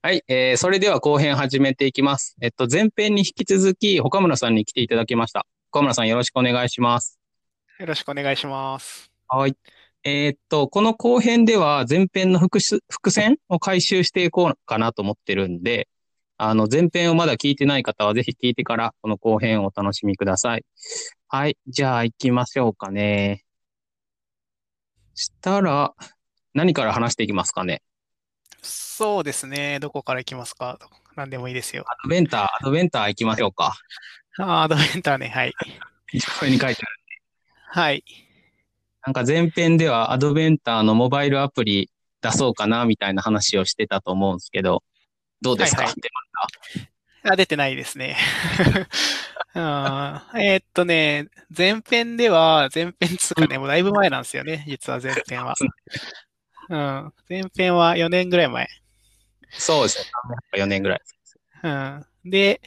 はい、えー、それでは後編始めていきます。えっと、前編に引き続き、岡村さんに来ていただきました。岡村さんよろしくお願いします。よろしくお願いします。はい。えーっと、この後編では前編の伏す伏線を回収していこうかなと思ってるんで、あの、前編をまだ聞いてない方はぜひ聞いてから、この後編をお楽しみください。はい。じゃあ行きましょうかね。したら、何から話していきますかね。そうですね。どこから行きますか？何でもいいですよ。アドベンター、アドベンター行きましょうか。あーアドベンターね。はい。これに書いてある。はい。なんか前編ではアドベンターのモバイルアプリ出そうかなみたいな話をしてたと思うんですけど、どうですか、はいはい出ました？あ、出てないですね。あーえーっとね、前編では、前編つうかね、もうだいぶ前なんですよね。実は前編は。うん。前編は4年ぐらい前。そうですね。4年ぐらい。うん。で、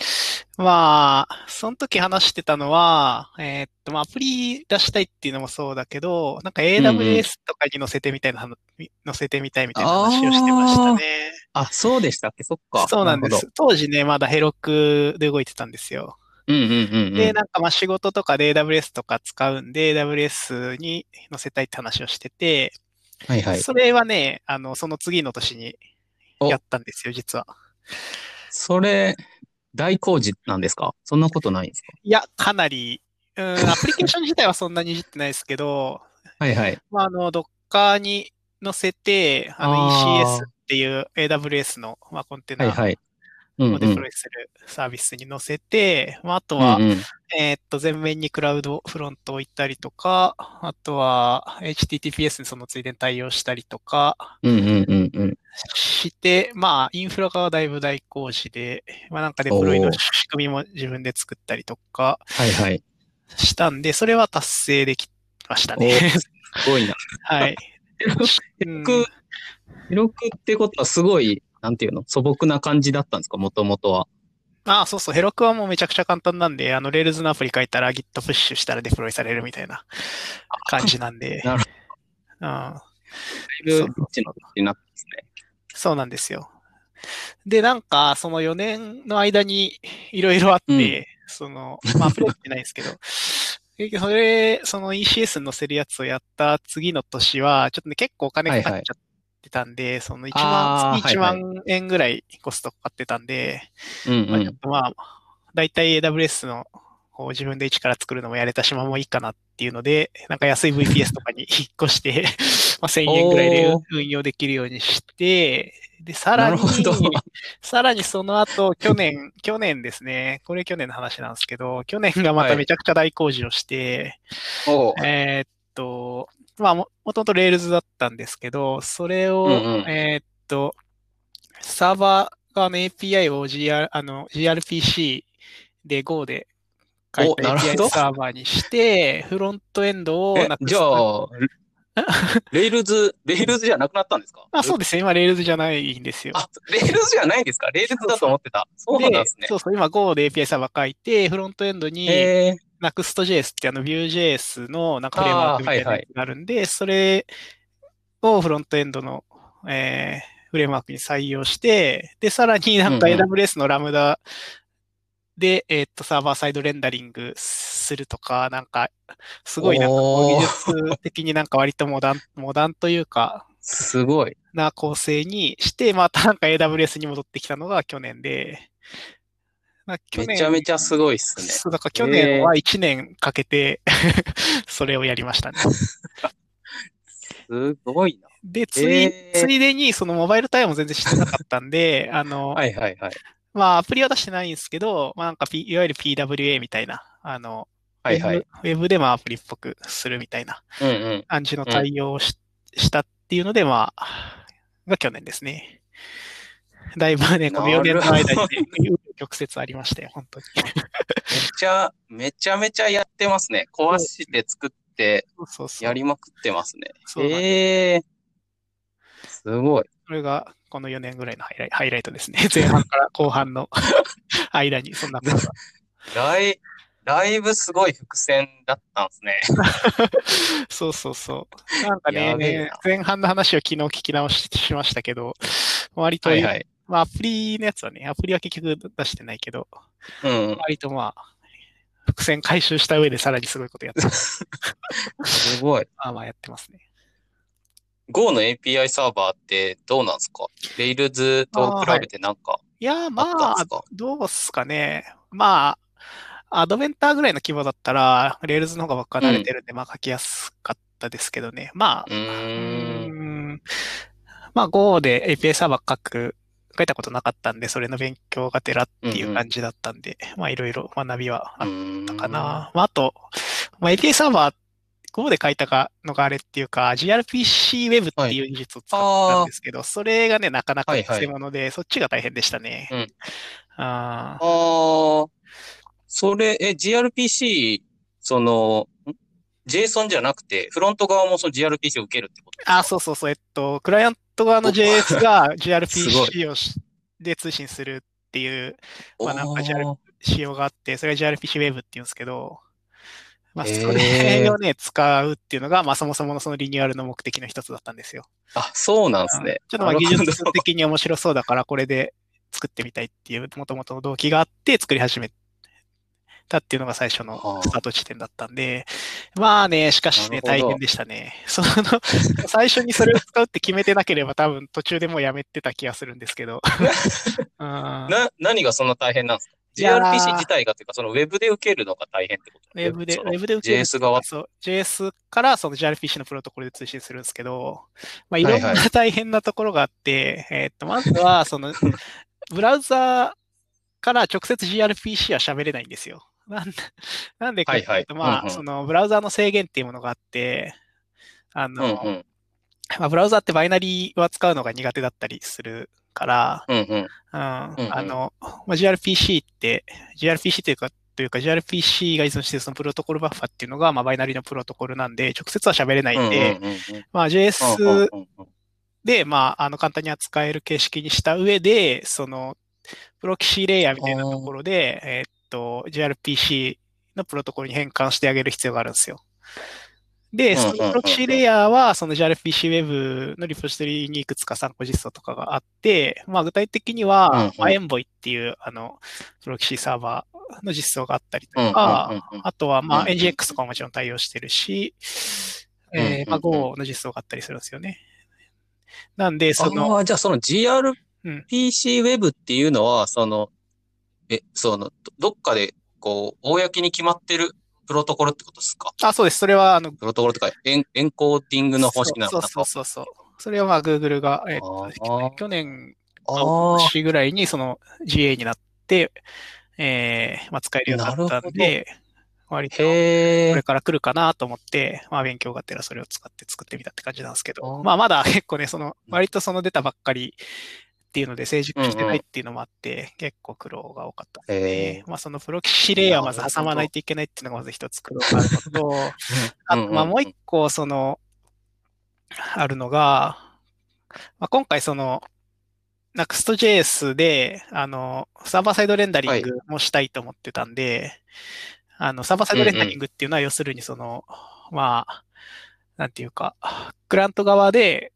まあ、その時話してたのは、えーっと、まあ、アプリ出したいっていうのもそうだけど、なんかうん AWS とかに載せてみたいな話、載せてみたいみたいな話をしてましたね。あ、そうでしたっけ？そっか。そうなんでるす。当時ね、まだヘロクで動いてたんですよ。うんうんうん。で、なんかまあ仕事とかで AWS とか使うんで、AWS に載せたいって話をしてて、はいはい。それはね、あの、その次の年におやったんですよ、実は。それ、大工事なんですか？そんなことないんですか？いや、かなり、うん、アプリケーション自体はそんなにいじってないですけど、はいはい。まあ、あの、Docker に載せて、あの、ECS っていう AWS の、まあ、コンテナはいはい。をデプロイするサービスに載せて、まあ、あとは、うんうんえーっと、前面にクラウドフロントを置いたりとか、あとは HTTPS にそのついでに対応したりとかうんうんうんうん。して、まあ、インフラ側はだいぶ大工事で、まあなんかデプロイの仕組みも自分で作ったりとかはいはい。したんで、それは達成できましたね。すごいな。はい。うんく広くってことはすごい、なんていうの？素朴な感じだったんですか？もともとは。ああ、そうそう。ヘロクはもうめちゃくちゃ簡単なんで、あの、Rails のアプリ書いたら Git プッシュしたらデプロイされるみたいな感じなんで。なるうん。だいぶリッチなになってますね。そうなんですよ。で、なんか、その4年の間にいろいろあって、うんその、まあ、アプリはってないですけど、それ、その ECS に載せるやつをやった次の年は、ちょっとね、結構お金かかっちゃってたんで、その1万、あー月1はい。万円ぐらいコストかかってたんで、うんまあ、うん。ちょっとまあ、だいたい AWS のこう自分で一から作るのもやれたしまもいいかなっていうので、なんか安い VPS とかに 引っ越して、まあ1000円ぐらいで運用できるようにして、で、さらに さらにその後、去年、去年ですね、これ去年の話なんですけど、去年がまはい。ためちゃくちゃ大工事をして、おう。えーっと、まあも、もともと Rails だったんですけど、それを、うんうんえーっと、サーバー側の API を GR、あの、gRPC で Go で書いたおなるほ API どサーバーにして、フロントエンドをえ Next、じゃあ、Rails、Rails じゃなくなったんですか？あ、そうですね。今 Rails じゃないんですよ。あ、 Rails じゃないんですか？ Rails だと思ってた。そうなんですね。そうそう、今 Go で API サーバー書いて、フロントエンドにへえ Next.js ってあの Vue.js のなんかフレームワークみたいなあーはいはいやつがあるんで、それをフロントエンドの、えーフレームワークに採用して、で、さらになんかうんうん。AWS のラムダで、えーっと、サーバーサイドレンダリングするとか、なんか、すごいなんか技術的になんか割とモダン、モダンというか、すごい。な構成にして、またなんか AWS に戻ってきたのが去年で、めちゃめちゃすごいっすね。そう、だから去年は1年かけて、それをやりましたね。すごいな。で、つい、えーついでに、そのモバイル対応も全然してなかったんで、あの、はいはいはい。まあ、アプリは出してないんですけど、まあなんか、P、いわゆる PWA みたいな、あの、はいはい。ウェブでもアプリっぽくするみたいなうんうん。感じの対応をし,、したっていうので、まあ、が去年ですね。だいぶね、この4年の間にね、曲折ありましたよ、本当に。めちゃ、めちゃめちゃやってますね。壊して作って。やりまくってますね。そうなんですええすごい。これがこの4年ぐらいのハイライハイライトですね。前半から後半の 間にそんなことが。だい、だいぶすごい伏線だったんですね。そうそうそう。なんかねな、前半の話を昨日聞き直ししましたけど、割と、はいはい。まあアプリのやつはね、アプリは結局出してないけど、うん。割とまあ、伏線回収した上でさらにすごいことやってます。すごい。まあまあやってますね。Go の API サーバーってどうなんですか ?Rails と比べてなんかいや、あまあどうっすかね。まあ、アドベンターぐらいの規模だったら、Rails の方が僕は慣れてるんで、まあ書きやすかったですけどね。まあ、う。んまあ Go で API サーバー書く、書いたことなかったんで、それの勉強がてらっていう感じだったんで、まあいろいろ学びはあっったかな。まああと、まあ API サーバー、Go で書いたかのがあれっていうか、gRPC Web っていう技術を使ったんですけど、それがね、なかなかはいはい。偽物で、そっちが大変でしたね。うん。あー。ああ、それ、え、gRPC、その、ん JSON じゃなくて、フロント側もその gRPC を受けるってことあ、そうそうそう。えっと、クライアント側の JS が gRPC をしで通信するっていうまあなんか JR 仕様があって、それが gRPC Web って言うんですけど、まあ、それをね、使うっていうのが、まあ、そもそものそのリニューアルの目的の一つだったんだよ。あ、そうなんですね。ちょっとまあ技術的に面白そうだから、これで作ってみたいっていう、もともとの動機があって作り始めたっていうのが最初のはあスタート地点だったんで、まあね、しかしね、大変でしたね。その、最初にそれを使うって決めてなければ多分途中でもうやめてた気がするんですけど。うんな、何がそんな大変なんですか ?gRPC 自体がというか、その Web で受けるのが大変ってことウェブで、ウェブで受ける JS 側？そう、JS からその gRPC のプロトコルで通信するんですけど、まあ、いろんはいはな大変なところがあって、えーっと、まずは、その、ブラウザから直接 gRPC は喋れないんですよ。なん なんでかっていうと、まあ、はい。はいうんうん。その、ブラウザの制限っていうものがあって、あうんの、うん。まあ、ブラウザってバイナリーは使うのが苦手だったりするから、うんうん。うん、うんあの、まあ、gRPC って、gRPC というか、というか gRPC が依存しているそのプロトコルバッファっていうのが、まあ、バイナリーのプロトコルなんで、直接は喋れないんで、うんうんうんうん。まあ、うん JS で、まあ、あの、簡単に扱える形式にした上で、その、プロキシレイヤーみたいなところで、えーっと、gRPC のプロトコルに変換してあげる必要があるんですよ。で、そのプロキシレイヤーは、その gRPC Web のリポジトリにいくつか参考実装とかがあって、まあ具体的にうんはうん、まあ、Envoy っていう、あの、プロキシサーバーの実装があったりとか、あとは、まあ、NGX とかももちろん対応してるし、えーまあ、Go の実装があったりするんですよね。なんで、その、ああ、じゃあその gRPC Web っていうのは、その、え、その、どどっかで、こう、公に決まってるプロトコルってことですか？あ、そうです。それは、あの、プロトコルとかエン、エンコーディングの方式なのかそうなそうそうそう。それはまあ Google が、えっと去年、年ぐらいにその GA になって、えーまあ、使えるようになったんで、割とこれ。から来るかなと思って、まあ勉強がてらそれを使って作ってみたって感じなんですけあど、ー。まあまだ結構ね、その、割とその出たばっかりっていうので成熟してないっていうのもあって、結構苦労が多かったですへね。まあそのプロキシレイヤーをまず挟まないといけないっていうのがまず一つ苦労があるのと、あと、まあもう一個、その、あるのが、まあ、今回その、Next.js で、あの、サーバーサイドレンダリングもしたいと思ってたんで、あの、サーバーサイドレンダリングっていうのは、要するにその、まあ、なんていうか、クラント側で、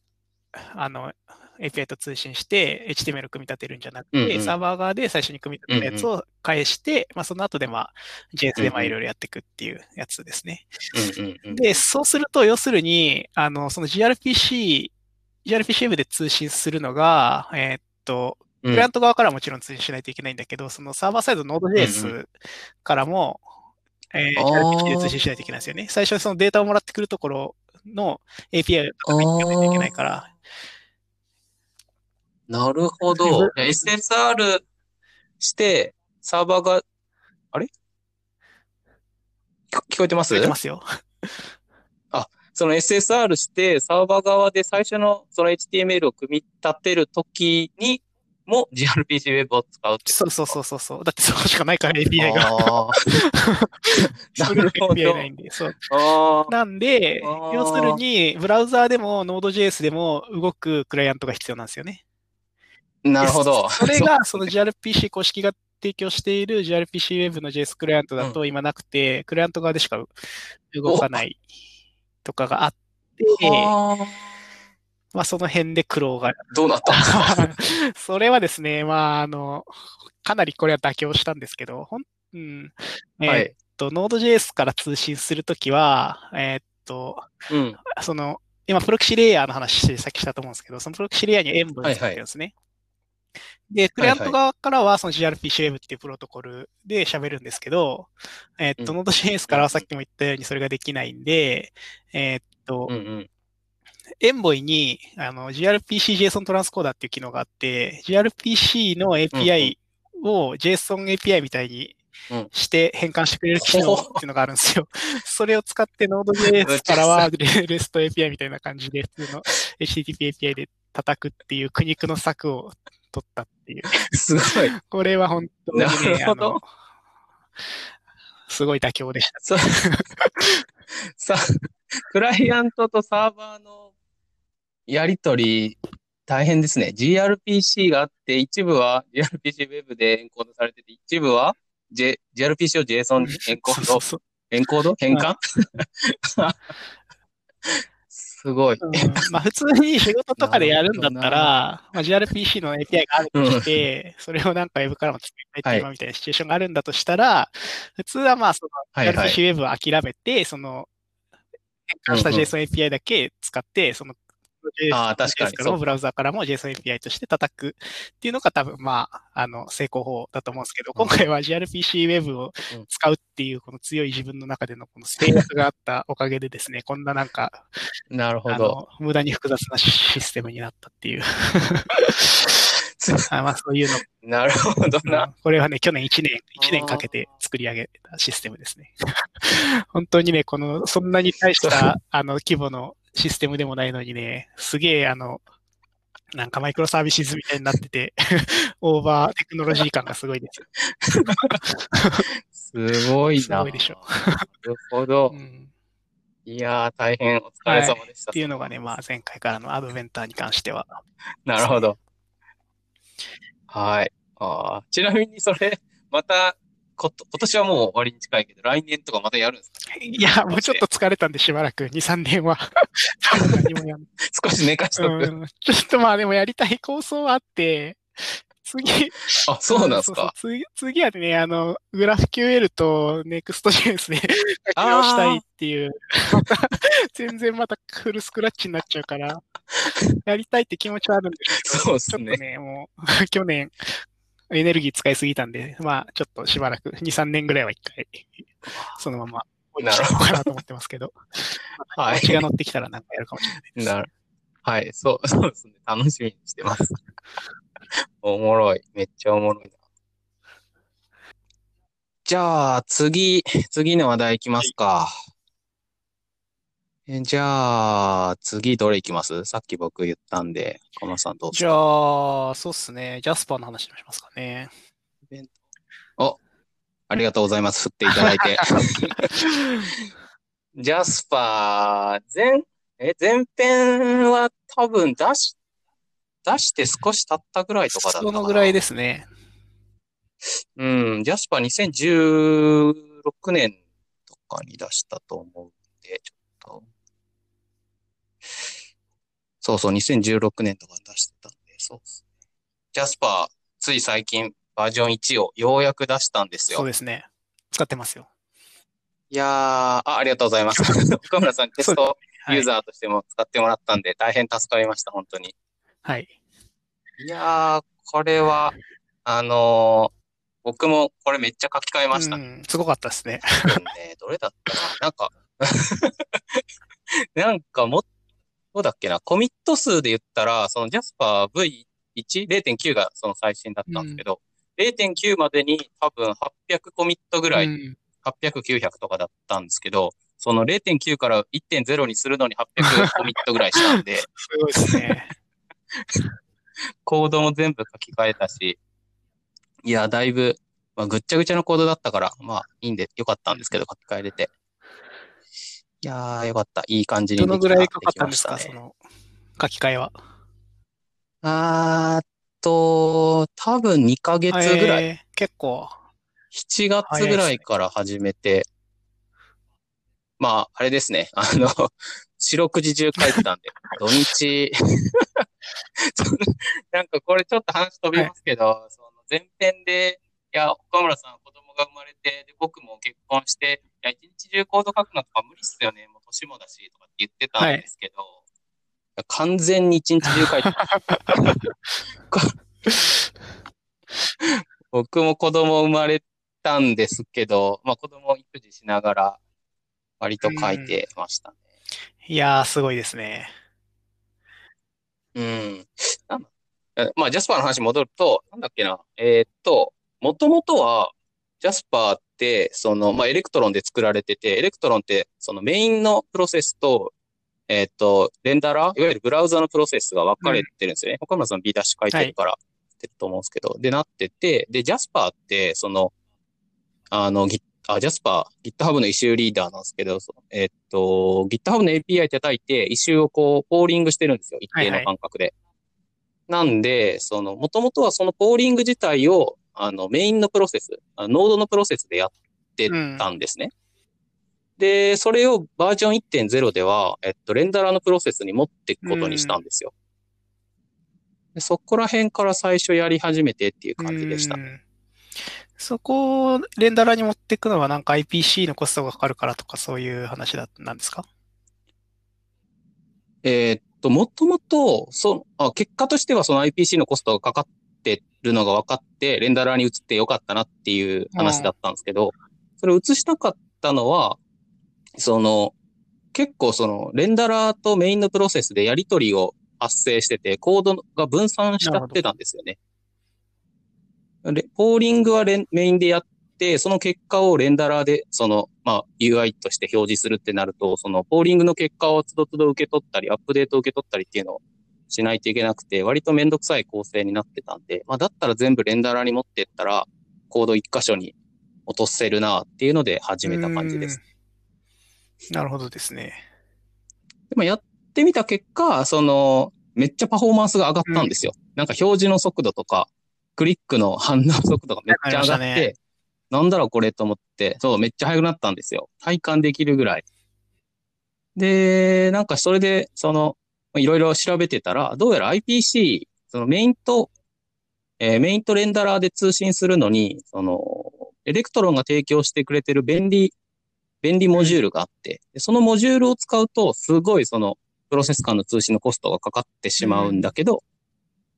あの、API と通信して HTML 組み立てるんじゃなくて、うんうんサーバー側で最初に組み立てたやつを返して、まあその後でまあ JS でまあいろいろやっていくっていうやつですね。うんうんうん。で、そうすると、要するに、あの、その gRPC、gRPC Web で通信するのが、えーっと、うんクライアント側からもちろん通信しないといけないんだけど、そのサーバーサイド Node.js からも、えーあー gRPC で通信しないといけないんですよね。最初にそのデータをもらってくるところの API を読みないといけないから、なるほど。SSR して、サーバーが、あれ？聞聞こえてます？出てますよ。その SSR して、サーバー側で最初のその HTML を組み立てるときにも gRPC Web を使うってそうそうそうそうそう。だってそこしかないから API が。なるほどないんで。そう。なんで要するに、ブラウザーでも Node.js でも動くクライアントが必要なんですよね。なるほど。でそれが、その gRPC 公式が提供している gRPC Web の JS クライアントだと今なくて、クライアント側でしか動かないとかがあって、はまあその辺で苦労が。どうなった それはですね、まああの、かなりこれは妥協したんですけど、ほん、うん。えー、っと、Node.js から通信するときは、えー、っと、うん、その、今、プロキシレイヤーの話さっきしたと思うんですけど、そのプロキシレイヤーにエンボイつけてるんですね。で、クライアント側からはその gRPC Web っていうプロトコルで喋るんですけど、えー、っと、うん、Node.js からはさっきも言ったようにそれができないんで、えー、っと、うんうん。エンボイにあの gRPC-JSON トランスコーダーっていう機能があって、gRPC の API を JSON API みたいにして変換してくれる機能っていうのがあるんですよ。それを使って Node.js からは REST API みたいな感じで普通の HTTP API で叩くっていう苦肉の策を取ったっていう。すごい。これは本当にね、あの、すごい妥協でした。さ、クライアントとサーバーのやりとり大変ですね。gRPC があって、一部は gRPC Web でエンコードされてて、一部は J、gRPC を JSON にエンコード、エンコード？変換、すごい。うん、まあ普通に仕事とかでやるんだったら、まあ、gRPC の API があるとして、うん、それをなんか Web からも作りたいみたいなシチュエーションがあるんだとしたら、はい、普通はまあその gRPC Web を諦めて、その変換した JSON API だけ使って、そのああ、確かに。ブラウザからも JSON API として叩くっていうのが多分、まあ、あの、成功法だと思うんですけど、今回は gRPC Web を使うっていう、この強い自分の中でのこのステータスがあったおかげでですね、こんななんか、なるほど。無駄に複雑なシステムになったっていう あまあ、そういうの。なるほどな、これはね、去年1年、1年かけて作り上げたシステムですね。本当にね、この、そんなに大した、あの、規模のシステムでもないのにね、すげえあの、なんかマイクロサービスみたいになってて、オーバーテクノロジー感がすごいですすごいな。すごいでしょ。なるほど。うん、いやー、大変お疲れ様でした、はい、っていうのがね、まあ前回からのアドベンターに関しては。なるほど。はい。あちなみにそれ、またこと、今年はもう終わりに近いけど、来年とかまたやるんですか？いや、もうちょっと疲れたんでしばらく、2、3年は。何もや少し寝かしとく、うん。ちょっとまあでもやりたい構想はあって、次。あ、そうなんですか？次次はね、あの、グラフ QL と Next.js で 書き直したいっていう。全然またフルスクラッチになっちゃうから、やりたいって気持ちはあるんですけど、そうですね。ちょっとね、もう、去年、エネルギー使いすぎたんで、まあ、ちょっとしばらく、2、3年ぐらいは一回、そのまま置いちゃおうかなと思ってますけど、はい。気が乗ってきたらなんかやるかもしれないです。なるはい、そう、そうですね。楽しみにしてます。おもろい。めっちゃおもろいな。じゃあ、次、次の話題いきますか。えじゃあ、次どれいきます？さっき僕言ったんで、小野さんどうじゃあ、そうっすね。ジャスパーの話しますかね。お、ありがとうございます。振っていただいて。ジャスパー、前、え、前編は多分出し、出して少し経ったぐらいとかだったかな。そのぐらいですね。うん、ジャスパー2016年とかに出したと思うんで、ちょっとそうそう、2016年とか出してたんで、そうですね。ジャスパー、つい最近バージョン1をようやく出したんですよ。そうですね。使ってますよ。いやー、あありがとうございます。岡村さん、テストユーザーとしても使ってもらったんで、大変助かりました、本当に。はい。いやー、これは、あのー、僕もこれめっちゃ書き換えました。うん、すごかったですね。ねどれだったかななんか なんかもっどうだっけな、コミット数で言ったら、そのジャスパー V1、0.9がその最新だったんですけど、うん、0.9までに多分800コミットぐらい、うん、800、900とかだったんですけど、その0.9から1.0にするのに800コミットぐらいしたんで。すごいですね。コードも全部書き換えたし、いや、だいぶ、まあ、ぐっちゃぐちゃのコードだったから、まあ、いいんで、よかったんですけど、書き換えれて。いやー、よかった。いい感じにどのぐらいかかったんですか、その書き換えは。あーと、多分2ヶ月ぐらい。えー、結構。7月ぐらいから始めて、まあ、あれですね。あの、四六時中書いてたんで、土日、なんかこれちょっと話飛びますけど、はい、その前編で、いや、岡村さん子供が生まれて、で、僕も結婚して、いや、一日中コード書くのとか無理っすよね、もう年もだし、とかって言ってたんですけど、はい、完全に一日中書いて 僕も子供生まれたんですけど、まあ子供育児しながら、割と書いてましたね。いやー、すごいですね。うん。まあ、 Jasper の話戻ると、なんだっけな。えー、っと、もともとは、 Jasper って、その、まあ、 Electron で作られてて、 Electron って、そのメインのプロセスと、えー、っと、レンダラー、いわゆるブラウザのプロセスが分かれてるんですよね。うん、岡村さん B ダッシュ書いてるから、ってると思うんですけど、はい、で、なってて、で、 Jasper って、その、あの、あ、 Jasper、GitHub のイシューリーダーなんですけど、えっと、GitHub の API 叩いて、イシューをこう、ポーリングしてるんですよ。一定の間隔で。はいはい、なんで、その、もともとはそのポーリング自体を、あの、メインのプロセス、 Node のプロセスでやってたんですね。うん、で、それをバージョン1.0では、えっと、レンダラーのプロセスに持っていくことにしたんですよ。うん、でそこら辺から最初やり始めてっていう感じでした。うんそこをレンダラーに持っていくのはなんか IPC のコストがかかるからとかそういう話だなんですか？えー、っと、もともと、そあ、結果としてはその IPC のコストがかかってるのが分かって、レンダラーに移ってよかったなっていう話だったんですけど、それを移したかったのは、その、結構その、レンダラーとメインのプロセスでやり取りを発生してて、コードが分散しちゃってたんですよね。ポーリングはメインでやって、その結果をレンダラーで、その、まあ、UI として表示するってなると、その、ポーリングの結果をつどつど受け取ったり、アップデートを受け取ったりっていうのをしないといけなくて、割とめんどくさい構成になってたんで、まあ、だったら全部レンダラーに持ってったら、コード一箇所に落とせるなっていうので始めた感じです。なるほどですね。でもやってみた結果、その、めっちゃパフォーマンスが上がったんですよ。うん、なんか表示の速度とか、クリックの反応速度がめっちゃ上がって、ね、なんだろうこれと思って、そう、めっちゃ速くなったんですよ。体感できるぐらい。で、なんかそれで、その、いろいろ調べてたら、どうやら IPC、そのメインと、えー、メインとレンダラーで通信するのに、その、 Electron が提供してくれてる便利、便利モジュールがあって、そのモジュールを使うと、すごいその、プロセス間の通信のコストがかかってしまうんだけど、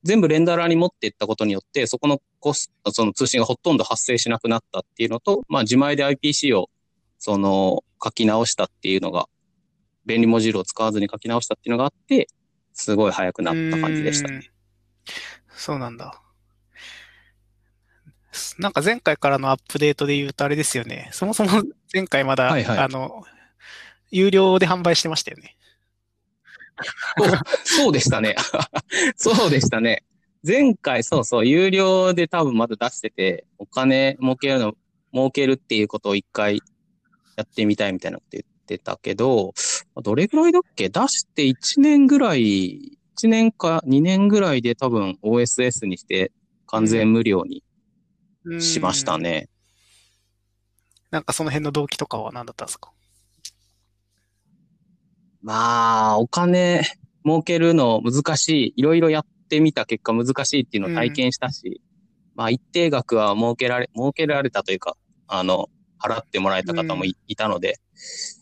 全部レンダラーに持っていったことによって、そこのコスト、その通信がほとんど発生しなくなったっていうのと、まあ自前で IPC を、その、書き直したっていうのが、便利モジュールを使わずに書き直したっていうのがあって、すごい早くなった感じでしたね。そうなんだ。なんか前回からのアップデートで言うとあれですよね。そもそも 前回まだ、はいはい、あの、有料で販売してましたよね。そうでしたね。そうでしたね。前回、そうそう、有料で多分まだ出してて、お金儲けるの、儲けるっていうことを一回やってみたいみたいなこと言ってたけど、どれぐらいだっけ？出して1年ぐらい、1年か2年ぐらいで多分 OSS にして完全無料にしましたね。なんかその辺の動機とかは何だったんですか？まあ、お金儲けるの難しい。いろいろやってみた結果難しいっていうのを体験したし、うん、まあ一定額は儲けられ、儲けられたというか、あの、払ってもらえた方もいうん、いたので、ま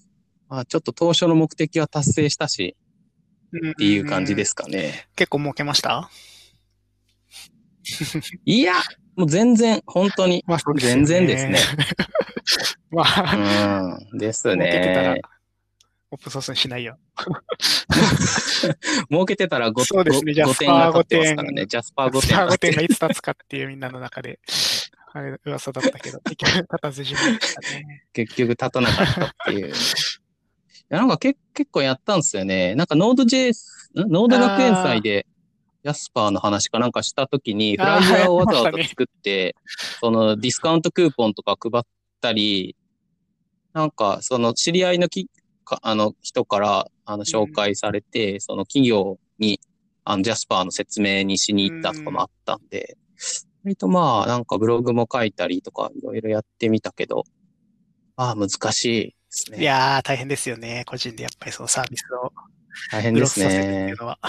あちょっと当初の目的は達成したし、っていう感じですかね。結構儲けました？いや、もう全然、本当に。まあ、全然ですね。まあ、うん、ですね。オープンソースにしないよ。儲けてたら 5, そうですね、ジャスパー5点。ね、ジャスパー5点。ジャスパー5点がいつ立つかっていうみんなの中で、あれ、噂だったけど、結局立たずじまいでしたね。結局立たなかったっていう。いや、なんかけ結構やったんですよね。なんかノード JS、ノード学園祭で、ヤスパーの話かなんかしたときに、フライヤーをわざわざ作って、そのディスカウントクーポンとか配ったり、なんか、その知り合いのきか、あの、人から、あの、紹介されて、うん、その企業に、あの、ジャスパーの説明にしに行ったとかもあったんで、割とまあ、なんかブログも書いたりとか、いろいろやってみたけど、まあ、難しい。ね。いやー、大変ですよね。個人でやっぱりそのサービスを大変ですねう。のは。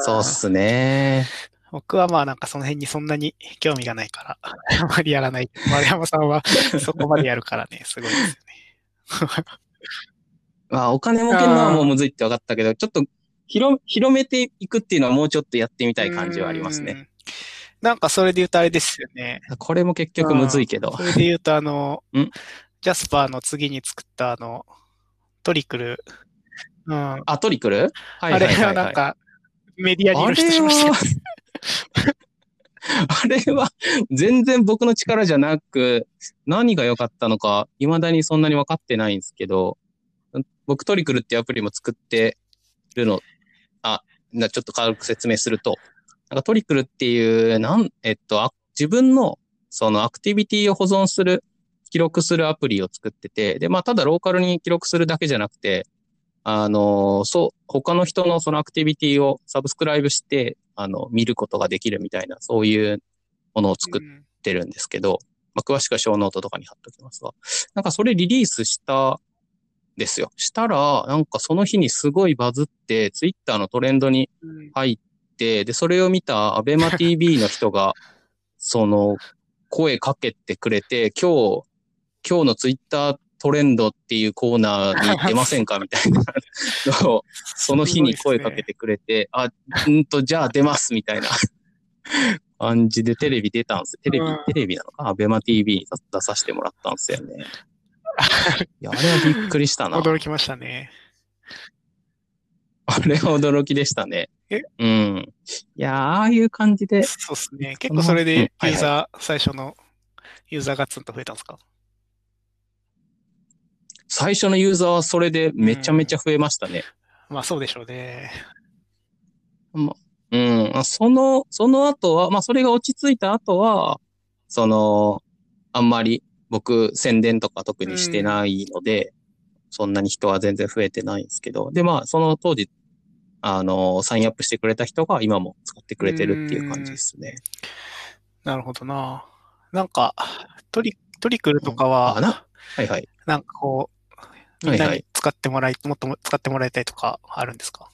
そうっすね。僕はまあなんかその辺にそんなに興味がないから、あまりやらない。丸山さんは そこまでやるからね、すごいですよね。まあ、お金儲けるのはもうむずいって分かったけど、ちょっと広広めていくっていうのはもうちょっとやってみたい感じはありますね。うん。なんかそれで言うとあれですよね。これも結局むずいけどそ。れで言うとあのん、ジャスパーの次に作ったあの、トリクル。うん。あ、トリクル？はいあれはいはい、はい。はなんか、メディアに露出しました。あれは 全然僕の力じゃなく、何が良かったのか、未だにそんなに分かってないんですけど、僕トリクルってアプリも作ってるの、あ、なちょっと軽く説明すると、なんかトリクルっていう、なん、えっと、あ自分のそのアクティビティを保存する、記録するアプリを作ってて、で、まあ、ただローカルに記録するだけじゃなくて、あの、そう、他の人のそのアクティビティをサブスクライブして、あの、見ることができるみたいな、そういうものを作っうんてるんですけど、まあ、詳しくはショーノートとかに貼っておきますが、なんかそれリリースしたんですよ。したら、なんかその日にすごいバズって、ツイッターのトレンドにうん入って、で、それを見たアベマ TV の人が、その、声かけてくれて、今日、今日のツイッタートレンドっていうコーナーに出ませんかみたいな のを、その日に声かけてくれて、あ、うんと、じゃあ出ますみたいな感じでテレビ出たんですよ。テレビうん、テレビなのか？アベマ TV に出させてもらったんですよね。いや、あれはびっくりしたな。驚きましたね。あれは驚きでしたね。え？うん。いやー、ああいう感じで、そうですね。結構それでユうんはいはいーザー、最初のユーザーがツンと増えたんですか？最初のユーザーはそれでめちゃめちゃ増えましたね。まあそうでしょうね。うん。あその、その後は、まあそれが落ち着いた後は、その、あんまり僕宣伝とか特にしてないので、そんなに人は全然増えてないんですけど、でまあその当時、あの、サインアップしてくれた人が今も使ってくれてるっていう感じですね。なるほどな。なんか、トリ、トリクルとかあ、は、な？はいはい。なんかこう、みんはいはないに使ってもらい、もっとも使ってもらいたいとかあるんですか？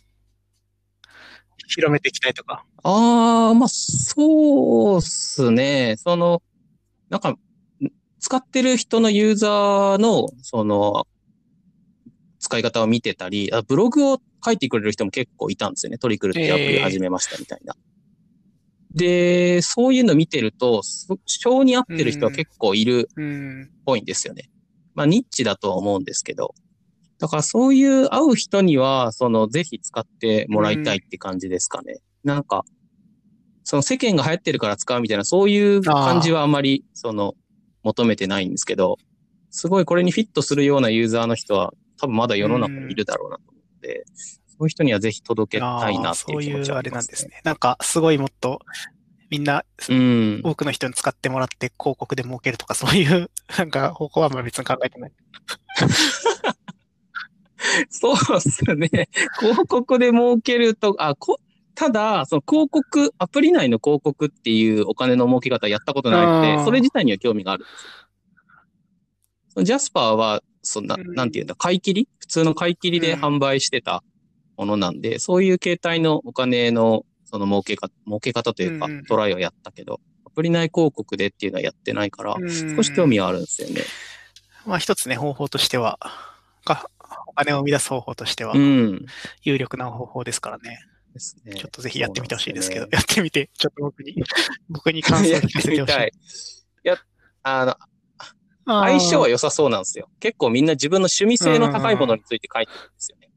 広めていきたいとか。ああ、まあ、そうっすね。その、なんか、ん使ってる人のユーザーの、その、使い方を見てたり、あブログを書いてくれる人も結構いたんですよね。トリクルっていうアプリ始めましたみたいな。で、そういうの見てると、そ性に合ってる人は結構いるうん。っぽいんですよね。まあ、ニッチだとは思うんですけど。だからそういう会う人には、その、ぜひ使ってもらいたいって感じですかね。なんか、その世間が流行ってるから使うみたいな、そういう感じはあまり、その、求めてないんですけど、すごいこれにフィットするようなユーザーの人は、多分まだ世の中にいるだろうなと思って、そういう人にはぜひ届けたいな、っていう気持ちはああれなんです。ね。なんか、すごいもっと、みんな、うん。多くの人に使ってもらって広告で儲けるとか、そういう、なんか方法はあんま別に考えてない。そうっすね。広告で儲けると、あ、こ、ただ、その広告、アプリ内の広告っていうお金の儲け方やったことないので、それ自体には興味があるんですよ。そのジャスパーは、そんな、うんなんていうんだ、買い切り？普通の買い切りでうん販売してたものなんで、そういう形態のお金の、その儲け方、儲け方というかうん、トライをやったけど、アプリ内広告でっていうのはやってないから、うん少し興味はあるんですよね。まあ一つね、方法としては、かお金を生み出す方法としてはう、ん。有力な方法ですからね。ですね。ちょっとぜひやってみてほしいですけど、そうなんやってみて、ちょっと僕に、僕に感想を聞かせてほしい。い。いや、あの、相性は良さそうなんですよ。結構みんな自分の趣味性の高いものについて書いてるんですよね。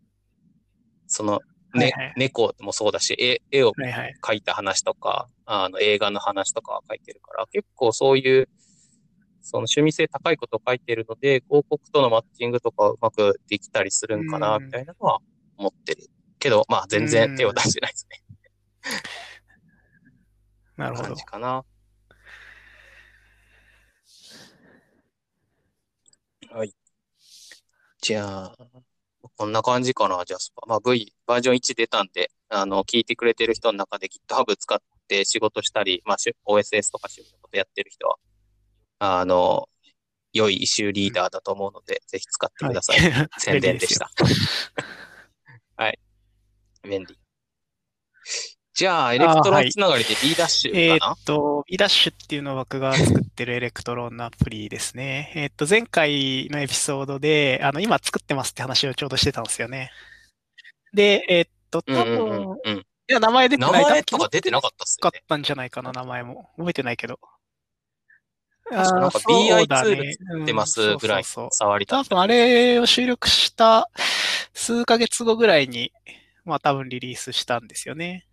その、ね、はいはい猫もそうだし、絵絵をはいはい。描いた話とか、あの映画の話とかは書いてるから、結構そういう、その趣味性高いことを書いてるので、広告とのマッチングとかうまくできたりするんかな、うんみたいなのは思ってる。けど、まあ全然手を出してないですね。なるほど感じ。かな。はい。じゃあ、こんな感じかな、ジャスパー。まあ V、バージョン1出たんで、あの、聞いてくれてる人の中で GitHub 使って仕事したり、まあし OSS とか仕事やってる人は、あの、良いイシューリーダーだと思うので、ぜひ使ってください。はい宣伝でした。はい。便利。じゃあ、 Electron つながりで B ダッシュえーかな、っと、B ダッシュっていうのは僕が作ってる Electron のアプリですね。えーっと、前回のエピソードで、あの、今作ってますって話をちょうどしてたんですよね。で、えーっと、多うんうんうん分、うん。いや、名前出てない。名前とか出てなかったっすよね。かったんじゃないかな、名前も。覚えてないけど。確かなんか BI ツール作ってますぐらいうんそうそうそう触りた多分あれを収録した数ヶ月後ぐらいに、まあ多分リリースしたんですよね。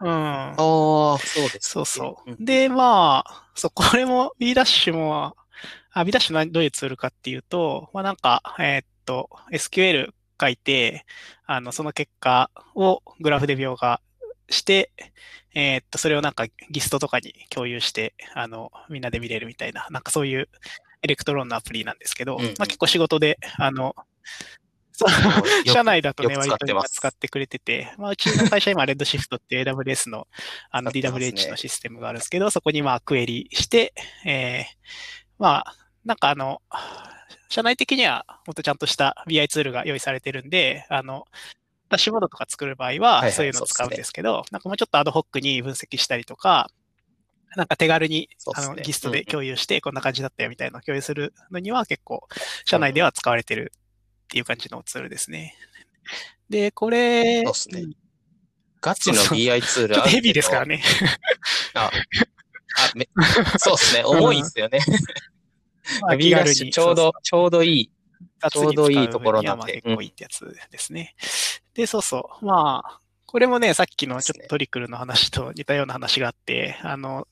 うん。ああ、そうです。そうそう。んで、まあ、そう、これも B ダッシュも、あ、B ダッシュ何どういうツールかっていうと、まあなんか、えーっと、SQL 書いて、あの、その結果をグラフで描画して、えーっと、それをなんか GIST とかに共有して、あの、みんなで見れるみたいな、なんかそういうElectron のアプリなんですけど、うんうんまあ結構仕事で、あの、社内だとね、割と今使ってくれてて、まあ、うちの会社今、 Redshift って AWS のあの DWH のシステムがあるんですけど、そこにまあクエリして、えー、まあ、なんかあの、社内的にはもっとちゃんとした BI ツールが用意されてるんで、あの、ダッシュボードとか作る場合はいははいそういうのを使うんですねですけど、なんかもうちょっとアドホックに分析したりとか、なんか手軽にあのそうっすね。GIST で共有してこんな感じだったよみたいなのを共有するのには結構社内では使われてるっていう感じのツールですね。で、これ、そうっすねうんガチの BI ツールちょっとヘビーあるけどですからね。あ、あめそうですね。重いですよね。まあッシュちょうど、ちょうどいい。ちょうどいいところなんでまあ結構いいってやつですね。で、そうそう。まあ、これもね、さっきのちょっとトリクルの話と似たような話があって、あの、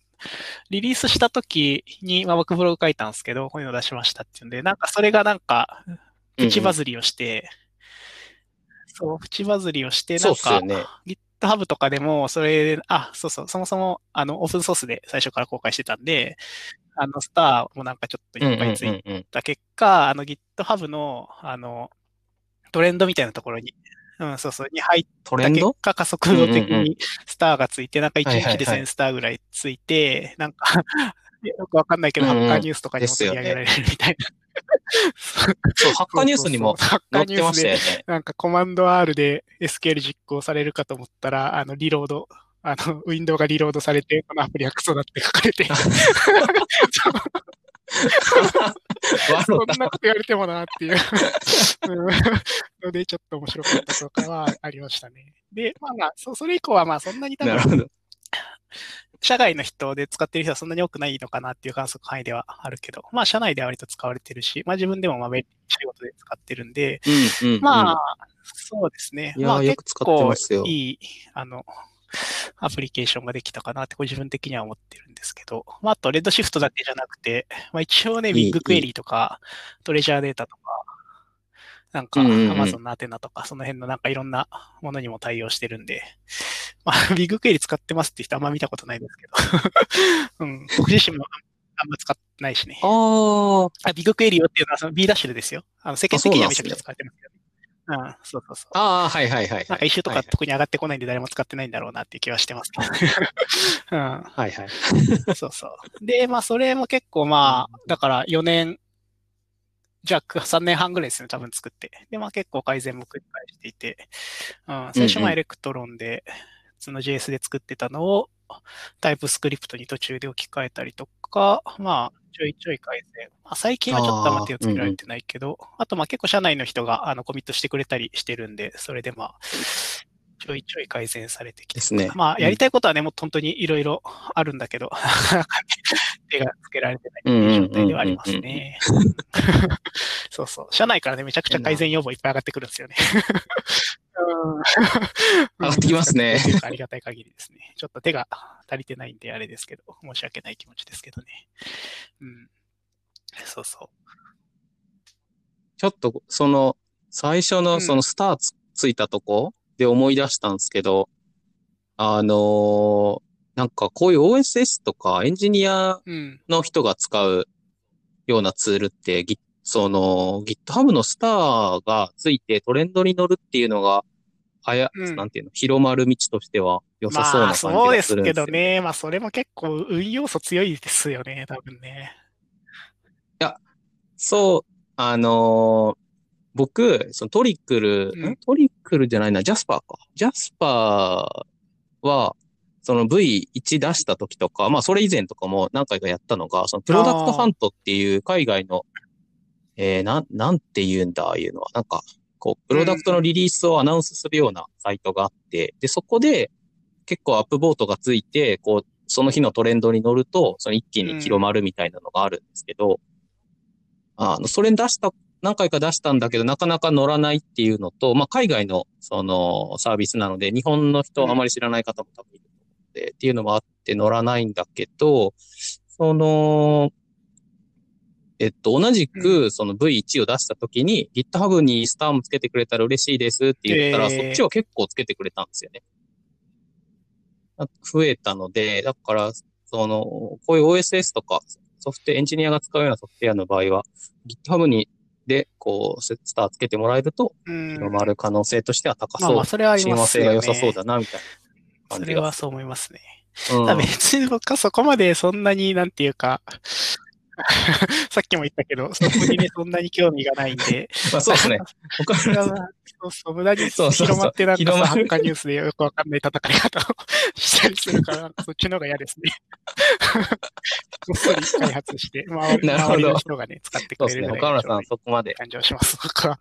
リリースした時に、まあ僕ブログ書いたんですけど、こういうの出しましたっていうんで、なんかそれがなんか、プチバズりをして、そう、プチバズりをして、そなうんっすよね。GitHub とかでも、それ、あ、そうそう、そもそも、あの、オープンソースで最初から公開してたんで、あの、スターもなんかちょっといっぱいついうんうんうんうん。た結果、あの GitHub の、あの、トレンドみたいなところに、うん、そうそう、に入った結果、加速度的うんうんうにスターがついて、なんか1日ではいはいはい。1000スターぐらいついて、なんか、よくわかんないけど、うんうんハッカーニュースとかにも取り上げられるみたいな。そう、ハッカーニュースにも載ってましたよね。なんかコマンド R で SQL 実行されるかと思ったら、あの、リロード、あの、ウィンドウがリロードされて、このアプリはクソだって書かれて、笑そんなこと言われてもなっていううんので、ちょっと面白かったとかはありましたね。で、まあまあ、そそれ以降はまあそんなに多分、なるほど。社外の人で使ってる人はそんなに多くないのかなっていう観測範囲ではあるけど、まあ社内では割と使われてるし、まあ自分でもまあ仕事で使ってるんで、うんうんうん。まあ、そうですね。まあよく使ってますよ。結構いい、あの、アプリケーションができたかなって、自分的には思ってるんですけど、まあ、あと、レッドシフトだけじゃなくて、まあ、一応ね、ビッグクエリーとか、トレジャーデータとか、なんか、うんうんうん。Amazon のアテナとか、その辺のなんかいろんなものにも対応してるんで、まあ、ビッグクエリー使ってますって人あんま見たことないですけど、うん、僕自身もあんま使ってないしね。ああ、あビッグクエリーをっていうのはその B ダッシュでですよ。あの世間的にはめちゃくちゃ使われてますけどね。うん、そうそうそう。ああ、はいはいはい。なんか一周とはいか特に上がってこないんで誰も使ってないんだろうなっていう気はしてますけど。うん、はいはい。そうそう。で、まあそれも結構まあ、だから4年弱、3年半ぐらいですね、多分作って。で、まあ結構改善も繰り返していて、うん、最初うんうんは Electron で、普通の JS で作ってたのを、 TypeScript に途中で置き換えたりとか、まあ、ちょいちょい改善。まあ、最近はちょっとあんま手をつけられてないけど、あとまあ結構社内の人があのコミットしてくれたりしてるんで、それでまあ、ちょいちょい改善されてきてですね。まあ、やりたいことはね、もう本当にいろいろあるんだけど、手がつけられてないっていう状態ではありますね。そうそう。社内からね、めちゃくちゃ改善要望いっぱい上がってくるんですよね。うん上がってきますねありがたい限りですね。ちょっと手が足りてないんであれですけど、申し訳ない気持ちですけどね。うん。そうそう。ちょっと、その、最初のそのスターつついたとこで思い出したんですけど、あのーなんかこういう OSS とかエンジニアうん。の人が使うようなツールって、Git- その GitHub のスターがついてトレンドに乗るっていうのが、はや、うんなんていうの、広まる道としては良さそうまあ、な感じそうでがするんですよ。すけどね。まあ、それも結構運要素強いですよね、多分ね。そう、あのー僕、そのトリックル、うん。ん？トリックルじゃないな、ジャスパーか。ジャスパーは、その V1 出した時とか、まあそれ以前とかも何回かやったのが、そのプロダクトハントっていう海外の、えー、なん、なんて言うんだ、ああいうのは。なんか、こう、プロダクトのリリースをアナウンスするようなサイトがあって、で、そこで結構アップボートがついて、こう、その日のトレンドに乗ると、その一気に広まるみたいなのがあるんですけど、あの、それに出した、何回か出したんだけど、なかなか乗らないっていうのと、まあ、海外の、その、サービスなので、日本の人あまり知らない方も多分いるので、っていうのもあって乗らないんだけど、その、えっと、同じく、その V1 を出した時に、GitHub にスターもつけてくれたら嬉しいですって言ったら、えー。そっちを結構つけてくれたんですよね。あ増えたので、だから、その、こういう OSS とか、ソフトエンジニアが使うようなソフトウェアの場合は、GitHub に、で、こう、ススターつけてもらえると、うん。広まる可能性としては高そう。まあまあ、それはあり親和ますよね。性が良さそうだな、みたいなそ感じがれはそう思いますね。うん 別に僕はそこまでそんなになんていうか、さっきも言ったけど、そこにね、そんなに興味がないんで、まあそうですね。他のそれはそうそう、無駄に広まってなんかさ、ハッカーニュースでよくわかんない戦い方を したりするから、そっちの方が嫌ですね。こっそり開発して、周りなるほど周りの人がね、使って。くれるぐらい岡村さん、そこまで、感じはします、僕は。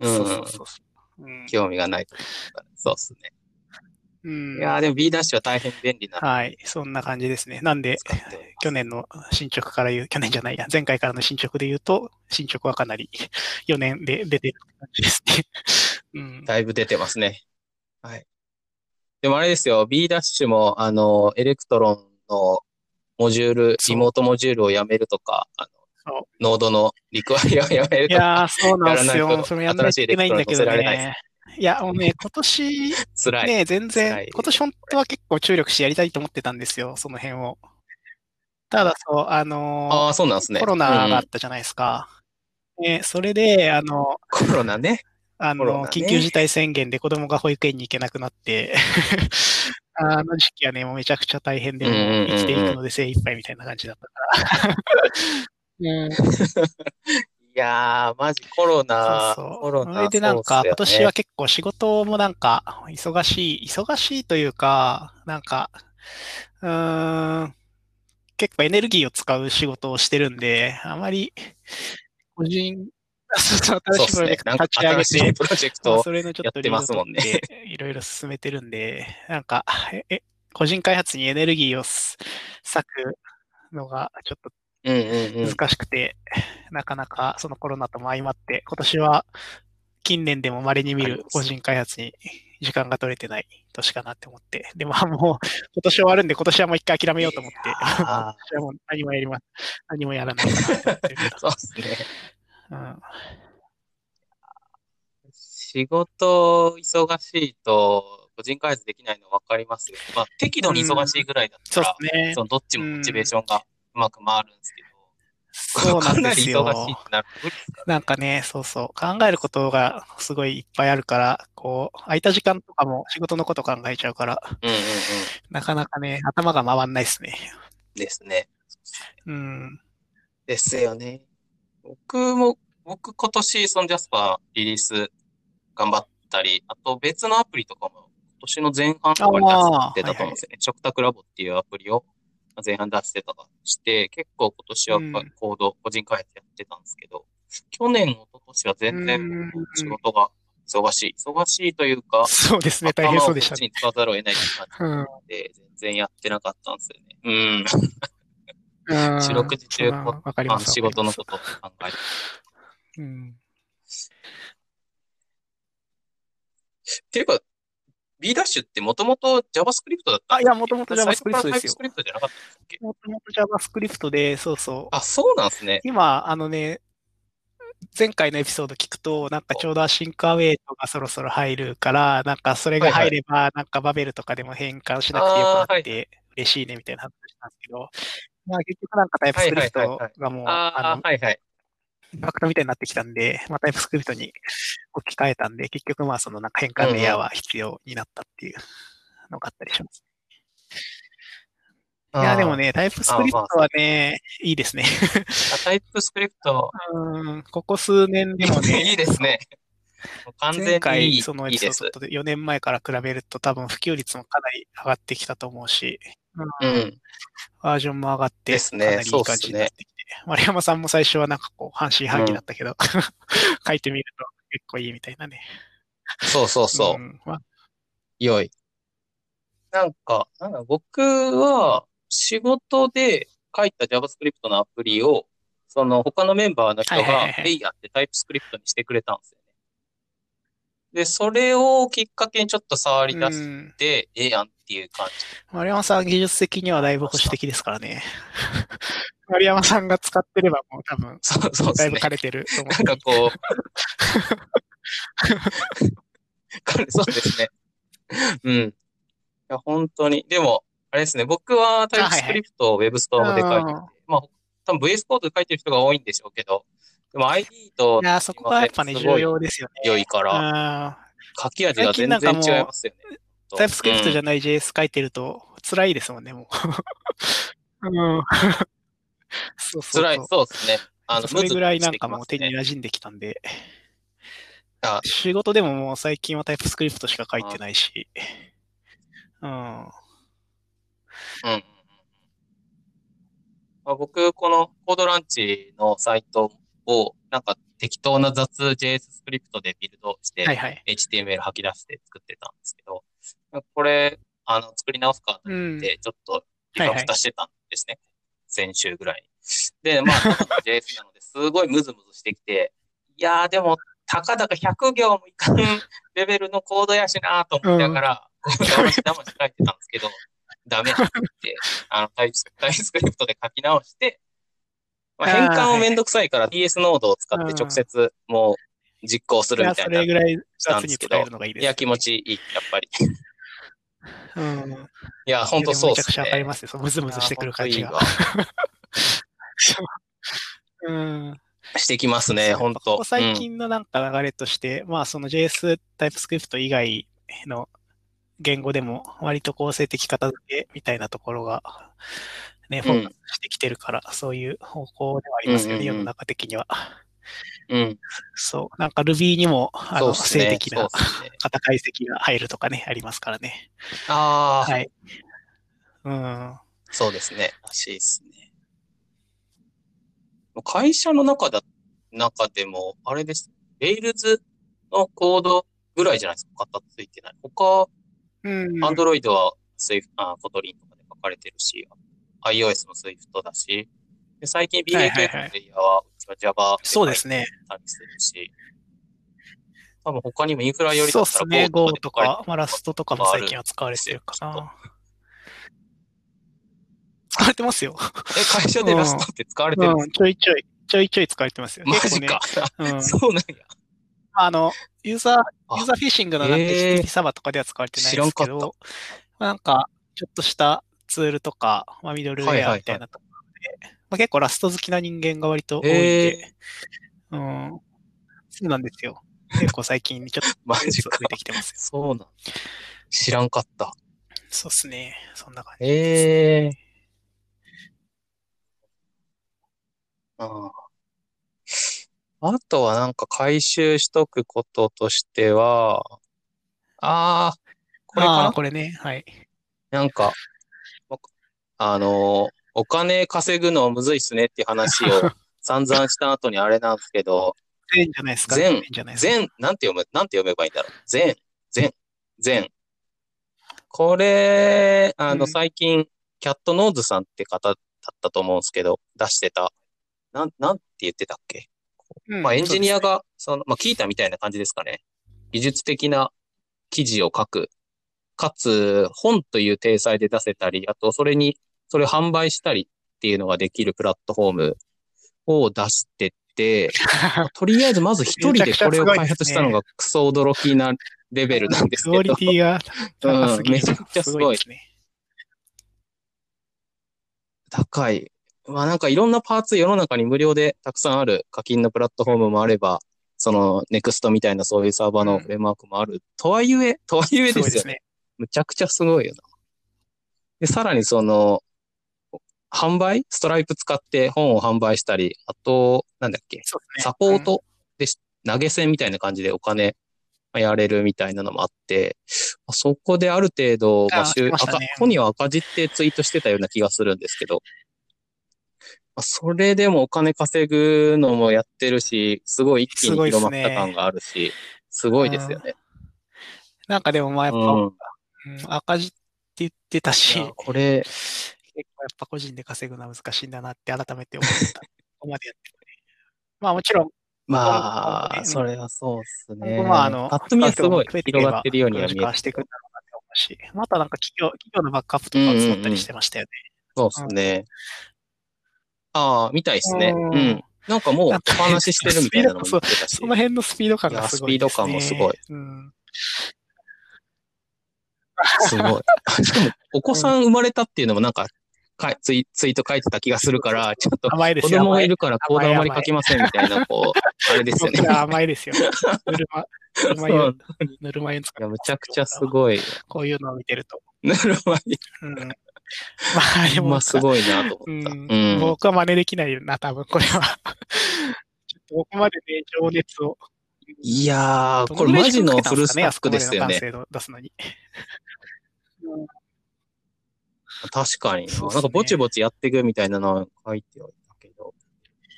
うんそうそうそうそう。うん興味がないそうですね。うんいやーでも B ダッシュは大変便利なのはい、そんな感じですね。なんで、去年の進捗から言う、去年じゃないや、前回からの進捗で言うと、進捗はかなり4年で出てる感じですね。うん。だいぶ出てますね。はい。でもあれですよ、B ダッシュも、あの、 Electron のモジュール、リモートモジュールをやめるとか、あその、 Nodeのリクワイアをやめるいとか、やー、そうなんですよ。それやんないといけないんだけど新しいエレクトロン乗せられないね。いや、もうね、今年。ね、全然今年本当は結構注力してやりたいと思ってたんですよ、その辺を。ただ、そう、あのーああ、そうなんですね。コロナがあうんったじゃないですか。ね、それで、あの、コロナね。あの、ね緊急事態宣言で子供が保育園に行けなくなって、あの時期はね、もうめちゃくちゃ大変で、生きていくので精一杯みたいな感じだったから。うん、いやー、マジコロナ、そうそう。コロナ。それでなんか、ね今年は結構仕事もなんか、忙しい、忙しいというか、なんか、うーん、結構エネルギーを使う仕事をしてるんで、あまり、個人、そう新しいプロジェク。ト立ち上げて、新しいプロジェクトまあそれのちょっとやってますもいろいろ進めてるんで、なんか、え、え個人開発にエネルギーをす割くのがちょっと。難しくて、なかなかそのコロナとも相まって、今年は近年でも稀に見る個人開発に時間が取れてない年かなって思って。でも、まあもう今年終わるんで、今年はもう一回諦めようと思って、今あ年はもう何もやります。何もやらないかなと思って。そうですね。うん仕事忙しいと、個人開発できないの分かりますよ。まあ、適度に忙しいぐらいだったそうら、ですねそ。のどっちもモチベーションがうまく回るんですけど、そうなんですよ。ななんかね、そうそう。考えることがすごいいっぱいあるから、こう、空いた時間とかも仕事のこと考えちゃうから、うんうんうん。なかなかね、頭が回んないですね。ですね。うん。ですよね。僕も、僕今年そのジャスパーリリース頑張ったり、あと別のアプリとかも今年の前半とかに出してたと思うんですよね。食卓ラボっていうアプリを前半出してたとして、結構今年はうんコード、個人開発やってたんですけど、去年、一昨年は全然うん仕事が忙しい。忙しいというか、そうですね、大変そうでしたね。頭をこっちに使わざるを得ない感うん。じで、全然やってなかったんですよね。うん。うん四六時中ます。仕事のことを考えて。うん。っていうか、B ダッシュってもともと JavaScript だったあいや元々 JavaScript ですよ。最初から TypeScript じゃなかったっけ？もともと JavaScript で、そうそう。あ、そうなんですね。今、あのね、前回のエピソード聞くと、なんかちょうどアシンクアウェイトがそろそろ入るから、なんかそれが入れば、なんかバベルとかでも変換しなくてよくなって嬉しいねみたいな話したんですけど、まあ結局なんかはいはいはい TypeScript はい。がもう、ああ、あの、はいはい。ファクトみたいになってきたんで、まあ TypeScript に置き換えたんで、結局まあそのなんか変換レイヤーは必要になったっていうのがあったりします。いや、でもね、タイプスクリプトはね、いいですね。タイプスクリプト。うん、ここ数年でもね。いいですね。完全にいいそのエピソードで4年前から比べると多分普及率もかなり上がってきたと思うし、うん、バージョンも上がって、かなりいい感じになってきて、ね、丸山さんも最初はなんかこう半信半疑だったけど、うん、書いてみると結構いいみたいなね。そうそうそう。うん、まあ、良い。なんか、なんか僕は仕事で書いた JavaScript のアプリを、その他のメンバーの人が、レイヤーってタイプスクリプトにしてくれたんですよね。で、それをきっかけにちょっと触り出して、ええやんっていう感じ。丸山さん技術的にはだいぶ保守的ですからね。丸山さんが使ってればもう多分、そうそう、ね、だいぶ枯れてると思う。なんかこう、そうですね。うん。いや、本当に。でも、あれですね、僕はタイプスクリプトを Web ストアで書いてて、はいはい、まあ、多分 VS コードで書いてる人が多いんでしょうけど、でも ID と、いや、そこがやっぱね、重要ですよね。良いから、書き味が全然違いますよね。タイプスクリプトじゃない JS 書いてると、辛いですもんね、もう。うん。そうそう辛い、そうですね。あの、それぐらいなんかもう手に馴染んできたんで、仕事でももう最近はタイプスクリプトしか書いてないし、うん。うん。まあ、僕、このコードランチのサイトを、なんか適当な雑 JS スクリプトでビルドして、はいはい、HTML 吐き出して作ってたんですけど、これ、あの、作り直すかと思って、ちょっとリカフタしてたんですね。はいはい、先週ぐらいに。で、まあ、JS なので、すごいムズムズしてきて、いやー、でも、たかだか100行もいかんレベルのコードやしなと思いながら、うん、騙し騙し書いてたんですけど、ダメって言って、あのタイプ、タイプスクリプトで書き直して、まあ、変換をめんどくさいから DS ノードを使って直接もう実行するみたいな。それぐらい雑に使えるのがいいです、ね、いや、気持ちいい、やっぱり。うん。いや、本当そうですね。めちゃくちゃわかりますよ。そムズムズしてくる感じが。うん。してきますね、本当最近のなんか流れとして、うん、まあその JS タイプスクリプト以外の言語でも割と構成的片付けみたいなところがね、フォーカスしてきてるから、うん、そういう方向ではありますよね、世の中的には。うん。そう。なんか Ruby にも、あの、ね、性的な型解析が入るとかね、ありますからね。ああ。はい。うん。そうですね。らしいですね。会社の中だ、中でも、あれです。レイルズのコードぐらいじゃないですか、型ついてない。他、うん。アンドロイドはスイフ、あ、コトリンとかで書かれてるし、iOS も Swift だし、で最近 BAK のプレイヤーは、うちは Java そうですね。たりするし、多分他にもインフラよりだったら Go とか、ね、Go とか、まあ、ラストとかも最近は使われてるかな。使われてますよ。え、会社でラストって使われてるんですか、うん、ちょいちょい、ちょいちょい使われてますよ。マジか。ね。うん、そうなんや。あの、ユーザー、ユーザーフィッシングのなんてサー。バーとかでは使われてないですけど、なんか、ちょっとしたツールとか、まあ、ミドルウェアみたいなところで、はいはいはい、まあ、結構ラスト好きな人間が割と多いんで、うん、そうなんですよ。結構最近ちょっと マジか増えてきてますよ。そうなん知らんかった。そうっすね。そんな感じです、えー。ああ。あとはなんか回収しとくこととしては、ああ、これかな？これね。はい。なんか、あの、お金稼ぐのむずいっすねっていう話を 散々した後にあれなんですけど、全じゃないですか。全、全、なんて読む、なんて読めばいいんだろう。全、全、全。これ、あの、最近、キャットノーズさんって方だったと思うんですけど、出してた。なん、なんて言ってたっけ、うん、まあ、エンジニアが、その、まあ、聞いたみたいな感じですかね。技術的な記事を書く。かつ、本という体裁で出せたり、あと、それにそれを販売したりっていうのができるプラットフォームを出してて、とりあえずまず一人でこれを開発したのがクソ驚きなレベルなんですけど。クオリティが うん、めちゃくちゃすごい。すね、高い。まあなんかいろんなパーツ世の中に無料でたくさんある課金のプラットフォームもあれば、そのネクストみたいなそういうサーバーのフレームワークもある。うん、とはいえ、とはいえですよね。ねむちゃくちゃすごいよな。で、さらにその、販売？ストライプ使って本を販売したり、あと、なんだっけ、ね。サポート？でし、投げ銭みたいな感じでお金やれるみたいなのもあって、そこである程度、まあ、あ収赤来まね。本人は赤字ってツイートしてたような気がするんですけど、まあそれでもお金稼ぐのもやってるし、すごい一気に広まった感があるし、すごいですよね。なんかでもまあやっぱ、うん。うん赤字って言ってたいし、やこれ、やっぱ個人で稼ぐのは難しいんだなって改めて思った。ここまでやってて、まあもちろん、ま今あ、後ねそれはそうですね。まああの、パッと見はすごい広がってるようには見える黒字化していくんだろうなって思うし、またなんか企業、企業のバックアップとかを使ったりしてましたよね。そうですね。ああ、みたいですね。うんうん。なんかもうお話ししてるみたいなのも言ってたしそ。の辺のスピード感がすごいね。スピード感もすごい。うん。すごい。しかも、お子さん生まれたっていうのもなんか、かいツイツイート書いてた気がするから、ちょっと子供がいるからコードあまり書きませんみたいな、こう、あれですよね。甘いですよ。ぬるま、ぬるま湯ぬるま湯使むちゃくちゃすごい。こういうのを見てると。ぬるま湯うん。まあでも、まあ、すごいなとう思った。んうん。僕は真似できないな、多分これは。ちょっとここまでね、情熱を。いやー、これマジのフルスタックですよね。うん確かにな。ねなんかぼちぼちやっていくみたいなのは書いてはいたけど。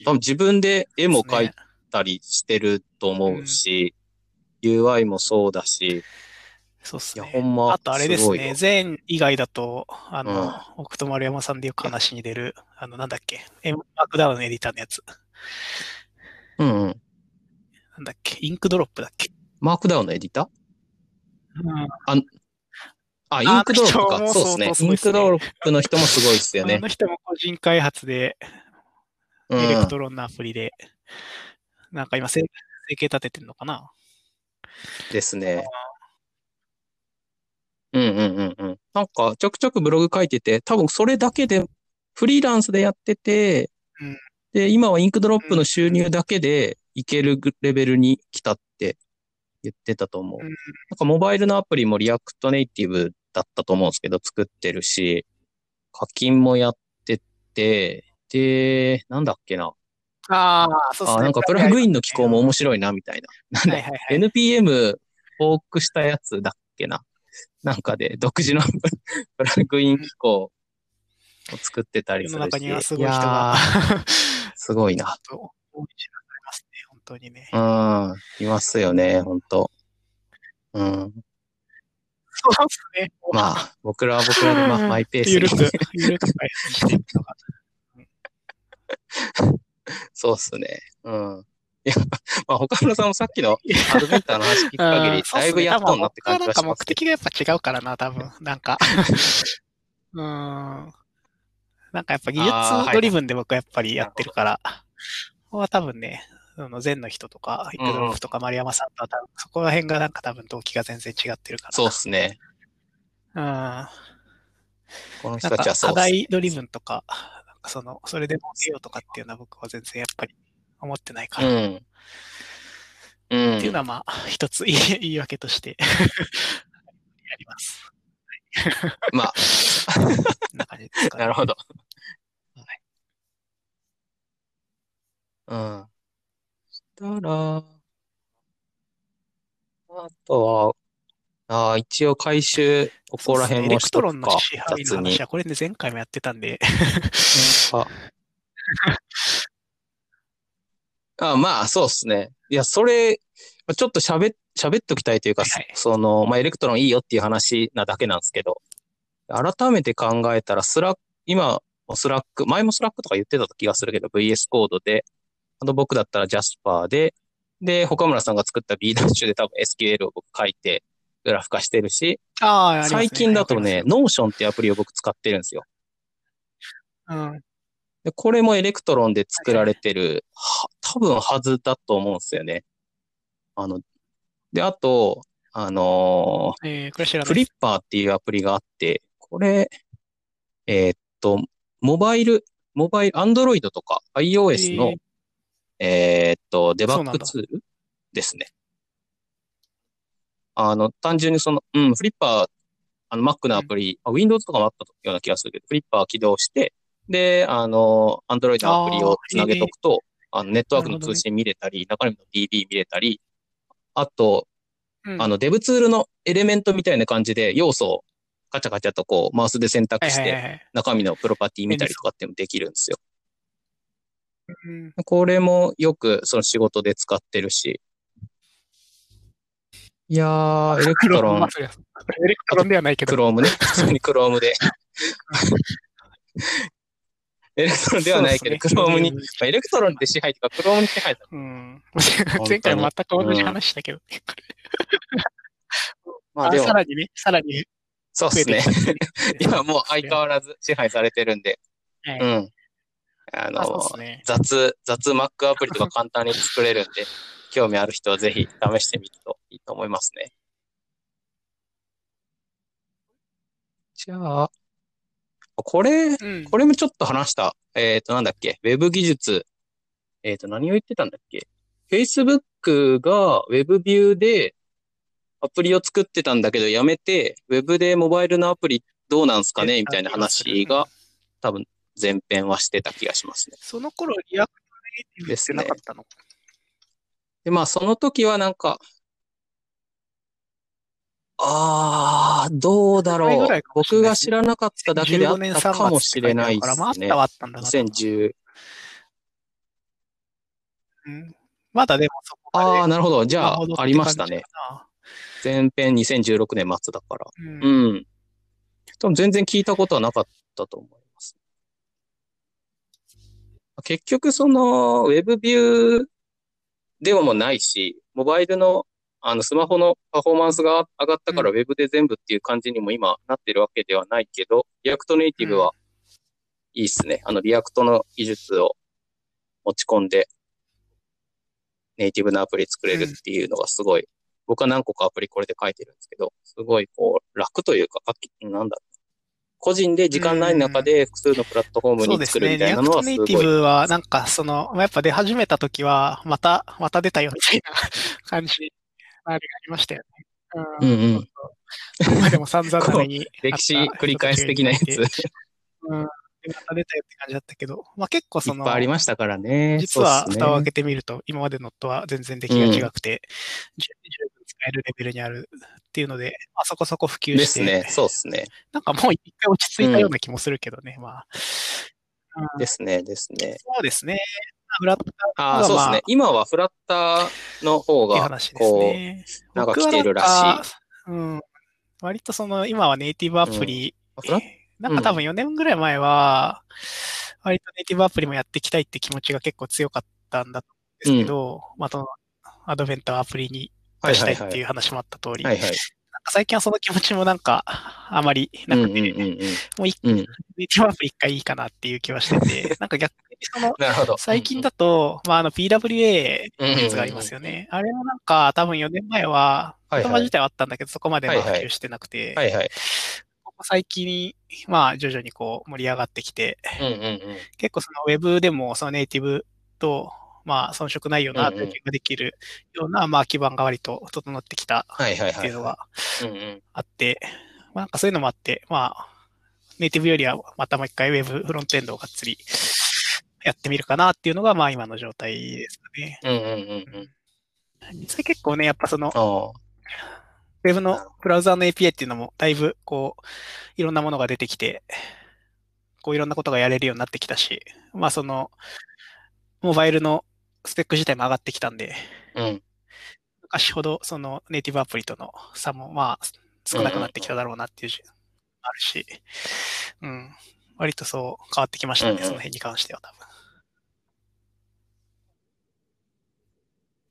多分自分で絵も描いたりしてると思うし、UI もそうだし、いや、そうっすね。ほんま、あとあれですね、全以外だと、あの、うん奥戸丸山さんでよく話に出る、あの、なんだっけ、エマークダウンのエディターのやつ。うんうん。なんだっけ、インクドロップだっけ？マークダウンのエディター？うんあ、インクドロップか。あの人もそうですねインクドロップの人もすごいですよねあ。の人も個人開発で、うんエレクトロンのアプリで、なんか今、生生計立ててんのかな？ですね。うんうんうんうん。なんか、ちょくちょくブログ書いてて、多分それだけで、フリーランスでやってて、うんで、今は Inkdrop の収入だけでいけるレベルに来たって言ってたと思う。うんなんかモバイルのアプリも React Native だったと思うんですけど、作ってるし、課金もやってて、で、なんだっけな。ああ、そうっすね。あ、なんかプラグインの機構も面白いな、みたいな。なんだはいはいはい。NPM フォークしたやつだっけな。なんかで独自の プラグイン機構を作ってたり世するし。の中にはすごい人やがー、すごいな。と大いになりますね、本当にね。うん、いますよね、ほんと。うん。そうですね。まあ、僕らは僕らで、まあ、マイペースゆるくに。、ゆるく開発してい。くのが。そうっすね。うん。い。や、まあ、他村さんもさっきのアドベンターの話聞く限り、だい。ぶやっとんなって感じがしなんかます。目的がやっぱ違うからな、多分。なんか。うーん。なんかやっぱ技術ドリブンで僕はやっぱりやってるから、ここは多分ね、その禅の人とか、イクドロフとか丸山さんとは多分、そこら辺がなんか多分動機が全然違ってるから。そうっすね。うん。なこの人たちはそうね。題ドリブンとか、なんかその、それでもせよとかっていうのは僕は全然やっぱり思ってないから。うん。うん。っていうのはまあ、一つ言い言い訳として やります。まあ、な感じですかね。なるほど。はい。うん。たら、あとは、ああ、一応回収、ここら辺エレクもしとくか。トロンの、支配の雑に。話。は、これね、前回もやってたんで、あ。あまあ、そうっすね。いや、それ、ちょっと喋っ、喋っときたいというか、はいはい。その、まあ、エレクトロンいいよっていう話なだけなんですけど、改めて考えたら、スラック、今、スラック、前もスラックとか言ってた気がするけど、VS コードで、あと僕だったらジャスパーで、で、岡村さんが作った B ダッシュで多分 SQL を僕書いて、グラフ化してるし、あね最近だとね、わか Notion っていうアプリを僕使ってるんですよ。うん。で、これも Electron で作られてる、は、多分はずだと思うんですよね。あの、で、あと、あのえー、これ知らー。フリッパーっていうアプリがあって、これ、えーっと、モバイル、モバイル、アンドロイドとか iOS の、えーっと、デバッグツールですね。あの、単純にその、うん、フリッパー、あの、Mac のアプリ、あ Windows とかもあったような気がするけど、フリッパー起動して、で、あの、Android のアプリをつなげとくと、あのネットワークの通信見れたり、中身の DB 見れたり、あと、うん。あの、デブツールのエレメントみたいな感じで要素をカチャカチャとこう、マウスで選択して、中身のプロパティ見たりとかってもできるんですよ。うんこれもよくその仕事で使ってるし。いやー、 Electron Electron ではないけど。 Chrome ね。普通に Chrome で。Electron ではないけど、ね Chrome に、まあ、 Electron で支配とか、 Chrome に支配だ。うん。前回全く同じ話したけど。あまあでもさ、らにね、さらにそうですね。今もう相変わらず支配されてるんで、はいうん。あの、あね。雑、雑 Mac アプリとか簡単に作れるんで、興味ある人はぜひ試してみるといいと思いますね。じゃあ、これ、うん。これもちょっと話した。えっ、と、なんだっけ、ウェブ技術。えっ、と、何を言ってたんだっけ？Facebook が Web ビューでアプリを作ってたんだけど、やめて、Web でモバイルのアプリどうなんすかね？みたいな話が、多分前編はしてた気がしますね。その頃、 React Native ってなかったの？で、まあ、その時はなんか、ああ、どうだろう僕が知らなかっただけであ15年った3かも月しれないですねた。はあったんだなと。2010。うんまだでもそこああ、なるほど。じゃあありましたね。前編2016年末だから。うんうん。多分全然聞いたことはなかったと思います。結局、その、 WebView ではもうないし、モバイルの、あの、スマホのパフォーマンスが上がったから、うウェブで全部っていう感じにも今なってるわけではないけど、 React Native はいいっすね。あの、 React の技術を持ち込んで、ネイティブなアプリ作れるっていうのがすごい、僕は何個かアプリこれで書いてるんですけど、すごいこう、楽というか、なんだろう個人で時間ない中で複数のプラットフォームにそうですね。作るみたいなのはすごい。ネイティブは、なんか、その、まあやっぱ出始めた時は、また、また出たよみたいな感じ、ありましたよね。ううんうん。まあでも散々なのに。歴史繰り返し的なやつ。い っうん。でまた出たよって感じだったけど、まあ結構その、ぱいありましたからね。実はそうっすね蓋を開けてみると、今までのとは全然出来が違くて、十十分使えるレベルにあるっていうので、まあ、そこそこ普及して、ですね。そうっすね。なんかもう一回落ち着いたような気もするけどね、まあ。うんですね。ですね。そうですね。フラッターあそうですね。今はフラッターの方が、こう、ね。なんか来てるらしいうん。割とその、今はネイティブアプリ、フラッなんか多分4年ぐらい前は、割とネイティブアプリもやっていきたいって気持ちが結構強かったんだと思うんですけど、まあ、その、アドベントをアプリにはい出したはいっていう話もあった通り、最近はその気持ちもなんか、あまりなくて。もう一うん。ネイティブアプリ一回いいかなっていう気はしてて、なんか逆にその。最近だと、まあ、あの PWA うんうんうんってやつがありますよね。あれもなんか、多分4年前は、言葉自体はあったんだけど、そこまで普及してなくて。ここ最近、まあ、徐々にこう盛り上がってきて。結構そのウェブでもそのネイティブと、まあ、遜色ないようなうんうん体験ができるような、まあ、基盤が割と整ってきたってのがい。うんうん。あって、まあ、なんかそういうのもあって、まあ、ネイティブよりはまたもう一回ウェブフロントエンドをがっつりやってみるかなっていうのが、まあ、今の状態ですね。うんうんうんうん。実際結構ね、やっぱその、ああ。ウェブのブラウザーの API っていうのも、だいぶ、こう、いろんなものが出てきて、こう、いろんなことがやれるようになってきたし、まあ、その、モバイルのスペック自体も上がってきたんで、うん。昔ほど、その、ネイティブアプリとの差も、まあ、少なくなってきただろうなっていうじ、あるし、うん。割とそう変わってきましたね、うんうんその辺に関しては多分。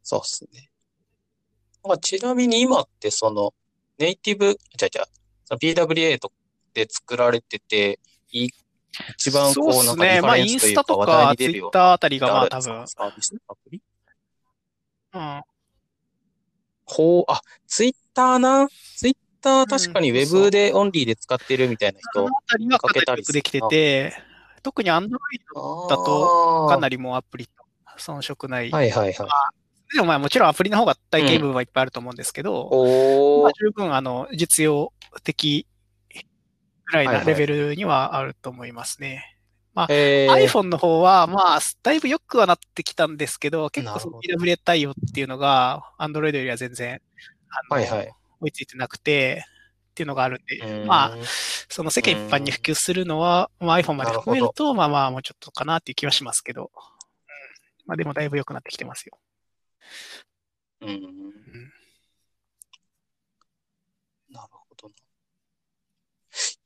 そうっすね。まあ、ちなみに今ってその、ネイティブ、じゃじゃ PWA とで作られてて、い一番そうこう、なんかリっすね。まあ、インスタとかツイッターあたりが、なまあ、多分、サービス？アプリうん。ほう、あ、ツイッターな？ツイッター確かにウうんそうそうェブでオンリーで使ってるみたいな人その。あたりはかなりよくできてて、特に Android だと、かなり。りもうアプリと遜色ない。はいはいはい。でもまあもちろんアプリの方が体験部分はいっぱいあると思うんですけど、おー。まあ十分あの実用的ぐらいないレベルにはあると思いますね。まあ、えー、iPhone の方は、まあ、だいぶ良くはなってきたんですけど、結構その PWA 対応っていうのが、Android よりは全然、はいはい。追いついてなくて、っていうのがあるんで、んまあ、その世間一般に普及するのは、まあ、iPhone まで含めると、まあまあ、もうちょっとかなっていう気はしますけど、うん、まあでもだいぶ良くなってきてますよ。うん。うんなるほどな。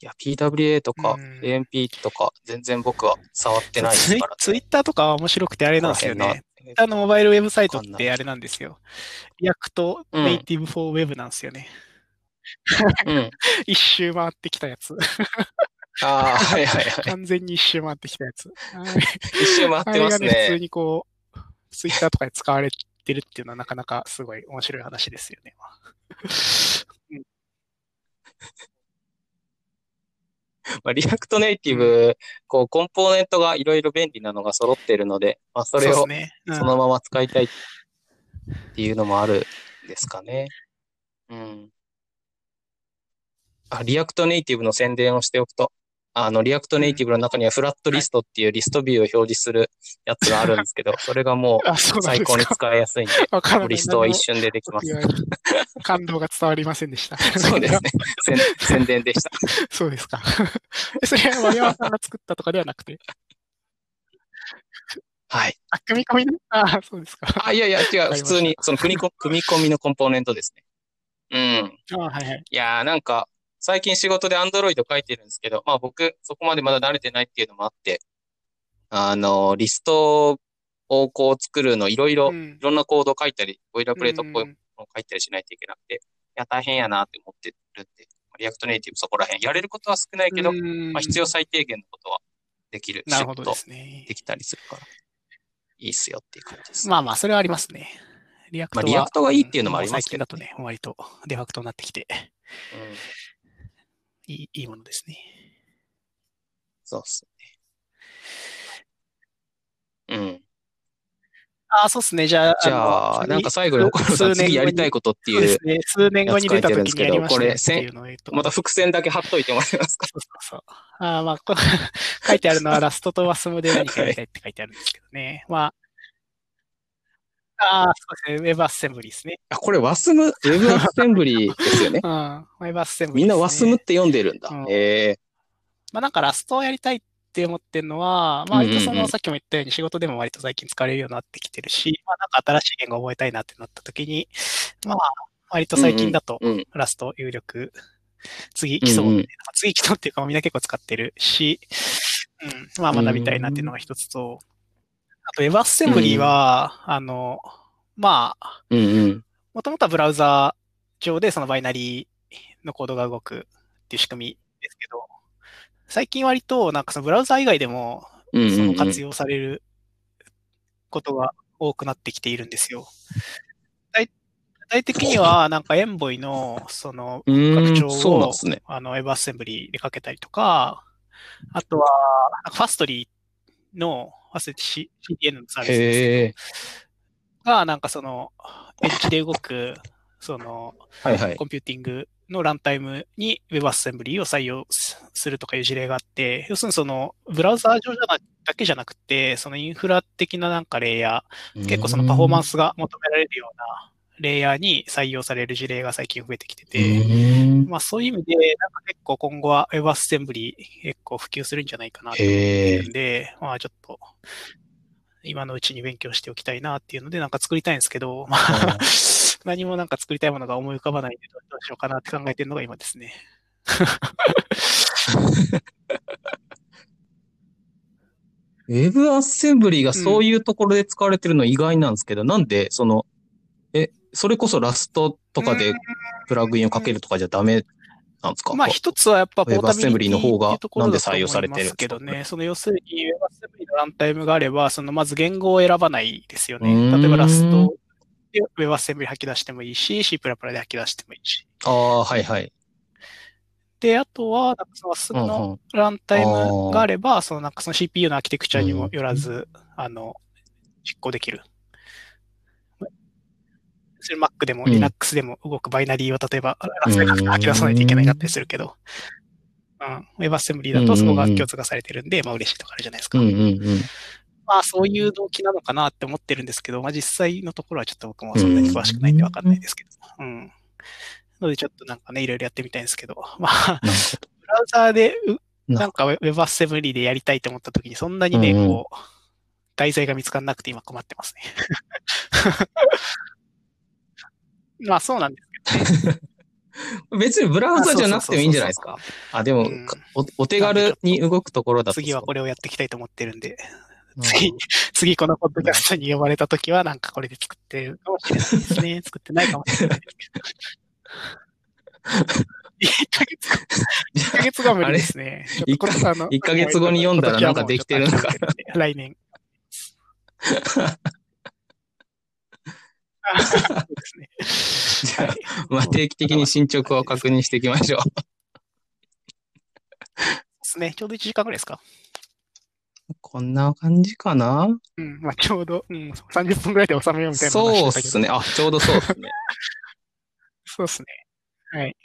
いや、PWA とかうん AMP とか全然僕は触ってないでツイすから。ツイッターとかは面白くてあれなんですよね。この辺な。あのモバイルウェブサイトってあれなんですよ。 React うん Native for Web なんですよね。うん。一周回ってきたやつ。ああ、はいはいはい。完全に一周回ってきたやつ。一周回ってますあれがね、普通ね。にこう、ツイッターとかで使われてるっていうのはなかなかすごい面白い話ですよね。まあ、 React Native、こう、コンポーネントがいろいろ便利なのが揃ってるので、まあ、それをそのまま使いたいっていうのもあるんですかね。うん。あ、 React Native の宣伝をしておくと、あの、 React Native の中には FlatList っていうリストビューを表示するやつがあるんですけど、それがもあ、そう最高に使いやすいんで、わからないリストは一瞬でできます感動が伝わりませんでした。そうですね。宣宣伝でした。そうですか。え それは丸山さんが作ったとかではなくて。はい。あ、組み込みの？ああ、そうですか。あ、いやいや、違う。普通に、その組みこ組み込みのコンポーネントですね。うん。あはいはい。いやーなんか、最近仕事で Android 書いてるんですけど、まあ僕、そこまでまだ慣れてないっていうのもあって、あの、リストをこう作るのいろいろ、いうんろんなコード書いたり、ボイラープレートっぽいうんものを書いたりしないといけなくて、いや、大変やなって思ってるんで、 React Native そこら辺、やれることは少ないけど、うんまあ必要最低限のことはできる。なるほどですねとで。きたりするから、いいっすよっていう感じです。まあまあ、それはありますね。 React は、まあ React がいいっていうのもありますけど最近だとね、割とデファクトになってきて、うん、いいいいものですね。そうっすね。うん。ああ、そうですね。じゃあ、じゃあ、のなんか最後に岡野さん次やりたいことっていう、そうですね。数年後に出た時にやりましたこれまた伏線だけ貼っといてもらえますか？そうそうそう。ああまあ、こ 書いてあるのはラストとワスムで何かやりたいって書いてあるんですけどね。まあ、ああ、そうですね。ウェブアッセンブリですね。あ、これワスム、ウェブアッセンブリですよね う。ん。ウェブアッセンブリ、みんなワスムって読んでるんだうん。ええまあなんかラストをやりたいって思ってるのは、まあ割とその、さっきも言ったように仕事でも割と最近使われるようになってきてるし、まあなんか新しい言語を覚えたいなってなった時に、まあ割と最近だとうん。ラスト有力、次基礎、うんうん次基礎っていうかみんな結構使ってるし、うん、まあ学びたいなっていうのが一つと、あと WebAssembly は、あの、まあ、うんうん。もともとはブラウザ上でそのバイナリーのコードが動くっていう仕組みですけど、最近割となんかそのブラウザ以外でもその活用されることが多くなってきているんですよ。具体具体的にはなんかエンボイのその拡張そうなんをですね。あの WebAssembly でかけたりとか、あとはファストリーの忘れて CDN のサービスです。が、なんかその、エッジで動く、その、はいはい。コンピューティングのランタイムに WebAssembly を採用すするとかいう事例があって、要するにその、ブラウザー上じゃなだけじゃなくて、そのインフラ的ななんかレイヤー、結構そのパフォーマンスが求められるようなレイヤーに採用される事例が最近増えてきてて、ーまあそういう意味で、なんか結構今後は WebAssembly 結構普及するんじゃないかなと思ってるん。で、まあちょっと、今のうちに勉強しておきたいなっていうので、なんか作りたいんですけど、まあ、何もなんか作りたいものが思い浮かばないんで、どうしようかなって考えてるのが今ですね。ウェブアッセンブリがそういうところで使われてるの意外なんですけど、なんで、その、え、それこそラストとかでプラグインをかけるとかじゃダメなんですか？まあ一つはやっぱポータビリティの方がなんで採用されてるんですけどね。その要するに WebAssembly のランタイムがあれば、そのまず言語を選ばないですよね。例えばラストで WebAssembly 吐き出してもいいし、C++ で吐き出してもいいし。ああ、はいはい。で、あとは、なんかそのすぐうんのうんランタイムがあれば、そのなんかその CPU のアーキテクチャにもよらず、あの、実行できる。それ Mac でもうん Linux でも動くバイナリーを例えば、ラスベき出さないといけないかったりするけど、うん、WebAssembly だとそこが共通化されてるんで、まあ嬉しいとかあるじゃないですか。うんうんうん。まあそういう動機なのかなって思ってるんですけど、まあ実際のところはちょっと僕もそんなに詳しくないんでわかんないですけど。うん。なのでちょっとなんかね、いろいろやってみたいんですけど、まあ、ブラウザーでう、ななんか WebAssembly でやりたいと思った時に、そんなにね、こう、題材が見つからなくて今困ってますね。まあそうなんですけどね。別にブラウザじゃなくてもいいんじゃないですか。あ、でも、うんかお、お手軽に動くところだと。次はこれをやっていきたいと思ってるんで、うん次、次このポッドキャストに呼ばれた時はなんかこれで作ってるかもしれないですね。作ってないかもしれないですけど。1ヶ月後、1ヶ月後は無理ですね。ちょっとこれあの一ヶ月後に読んだらなんかできてるのか来年。あそうですね。じゃあ、まあ、定期的に進捗を確認していきましょう。ですね。ちょうど1時間ぐらいですかこんな感じかな？うん。まあちょうど、うん、30分ぐらいで収めようみたいな話そうですね。あ、ちょうどそうっすね。そうですね。はい。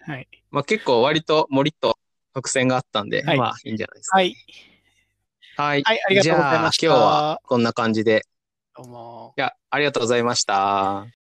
はい。まあ結構割ともりっと伏線があったんで、はいまあいいんじゃないですか。はい。はい。はい、ありがとうございました。じゃあ今日はこんな感じで。どうも。いや、ありがとうございました。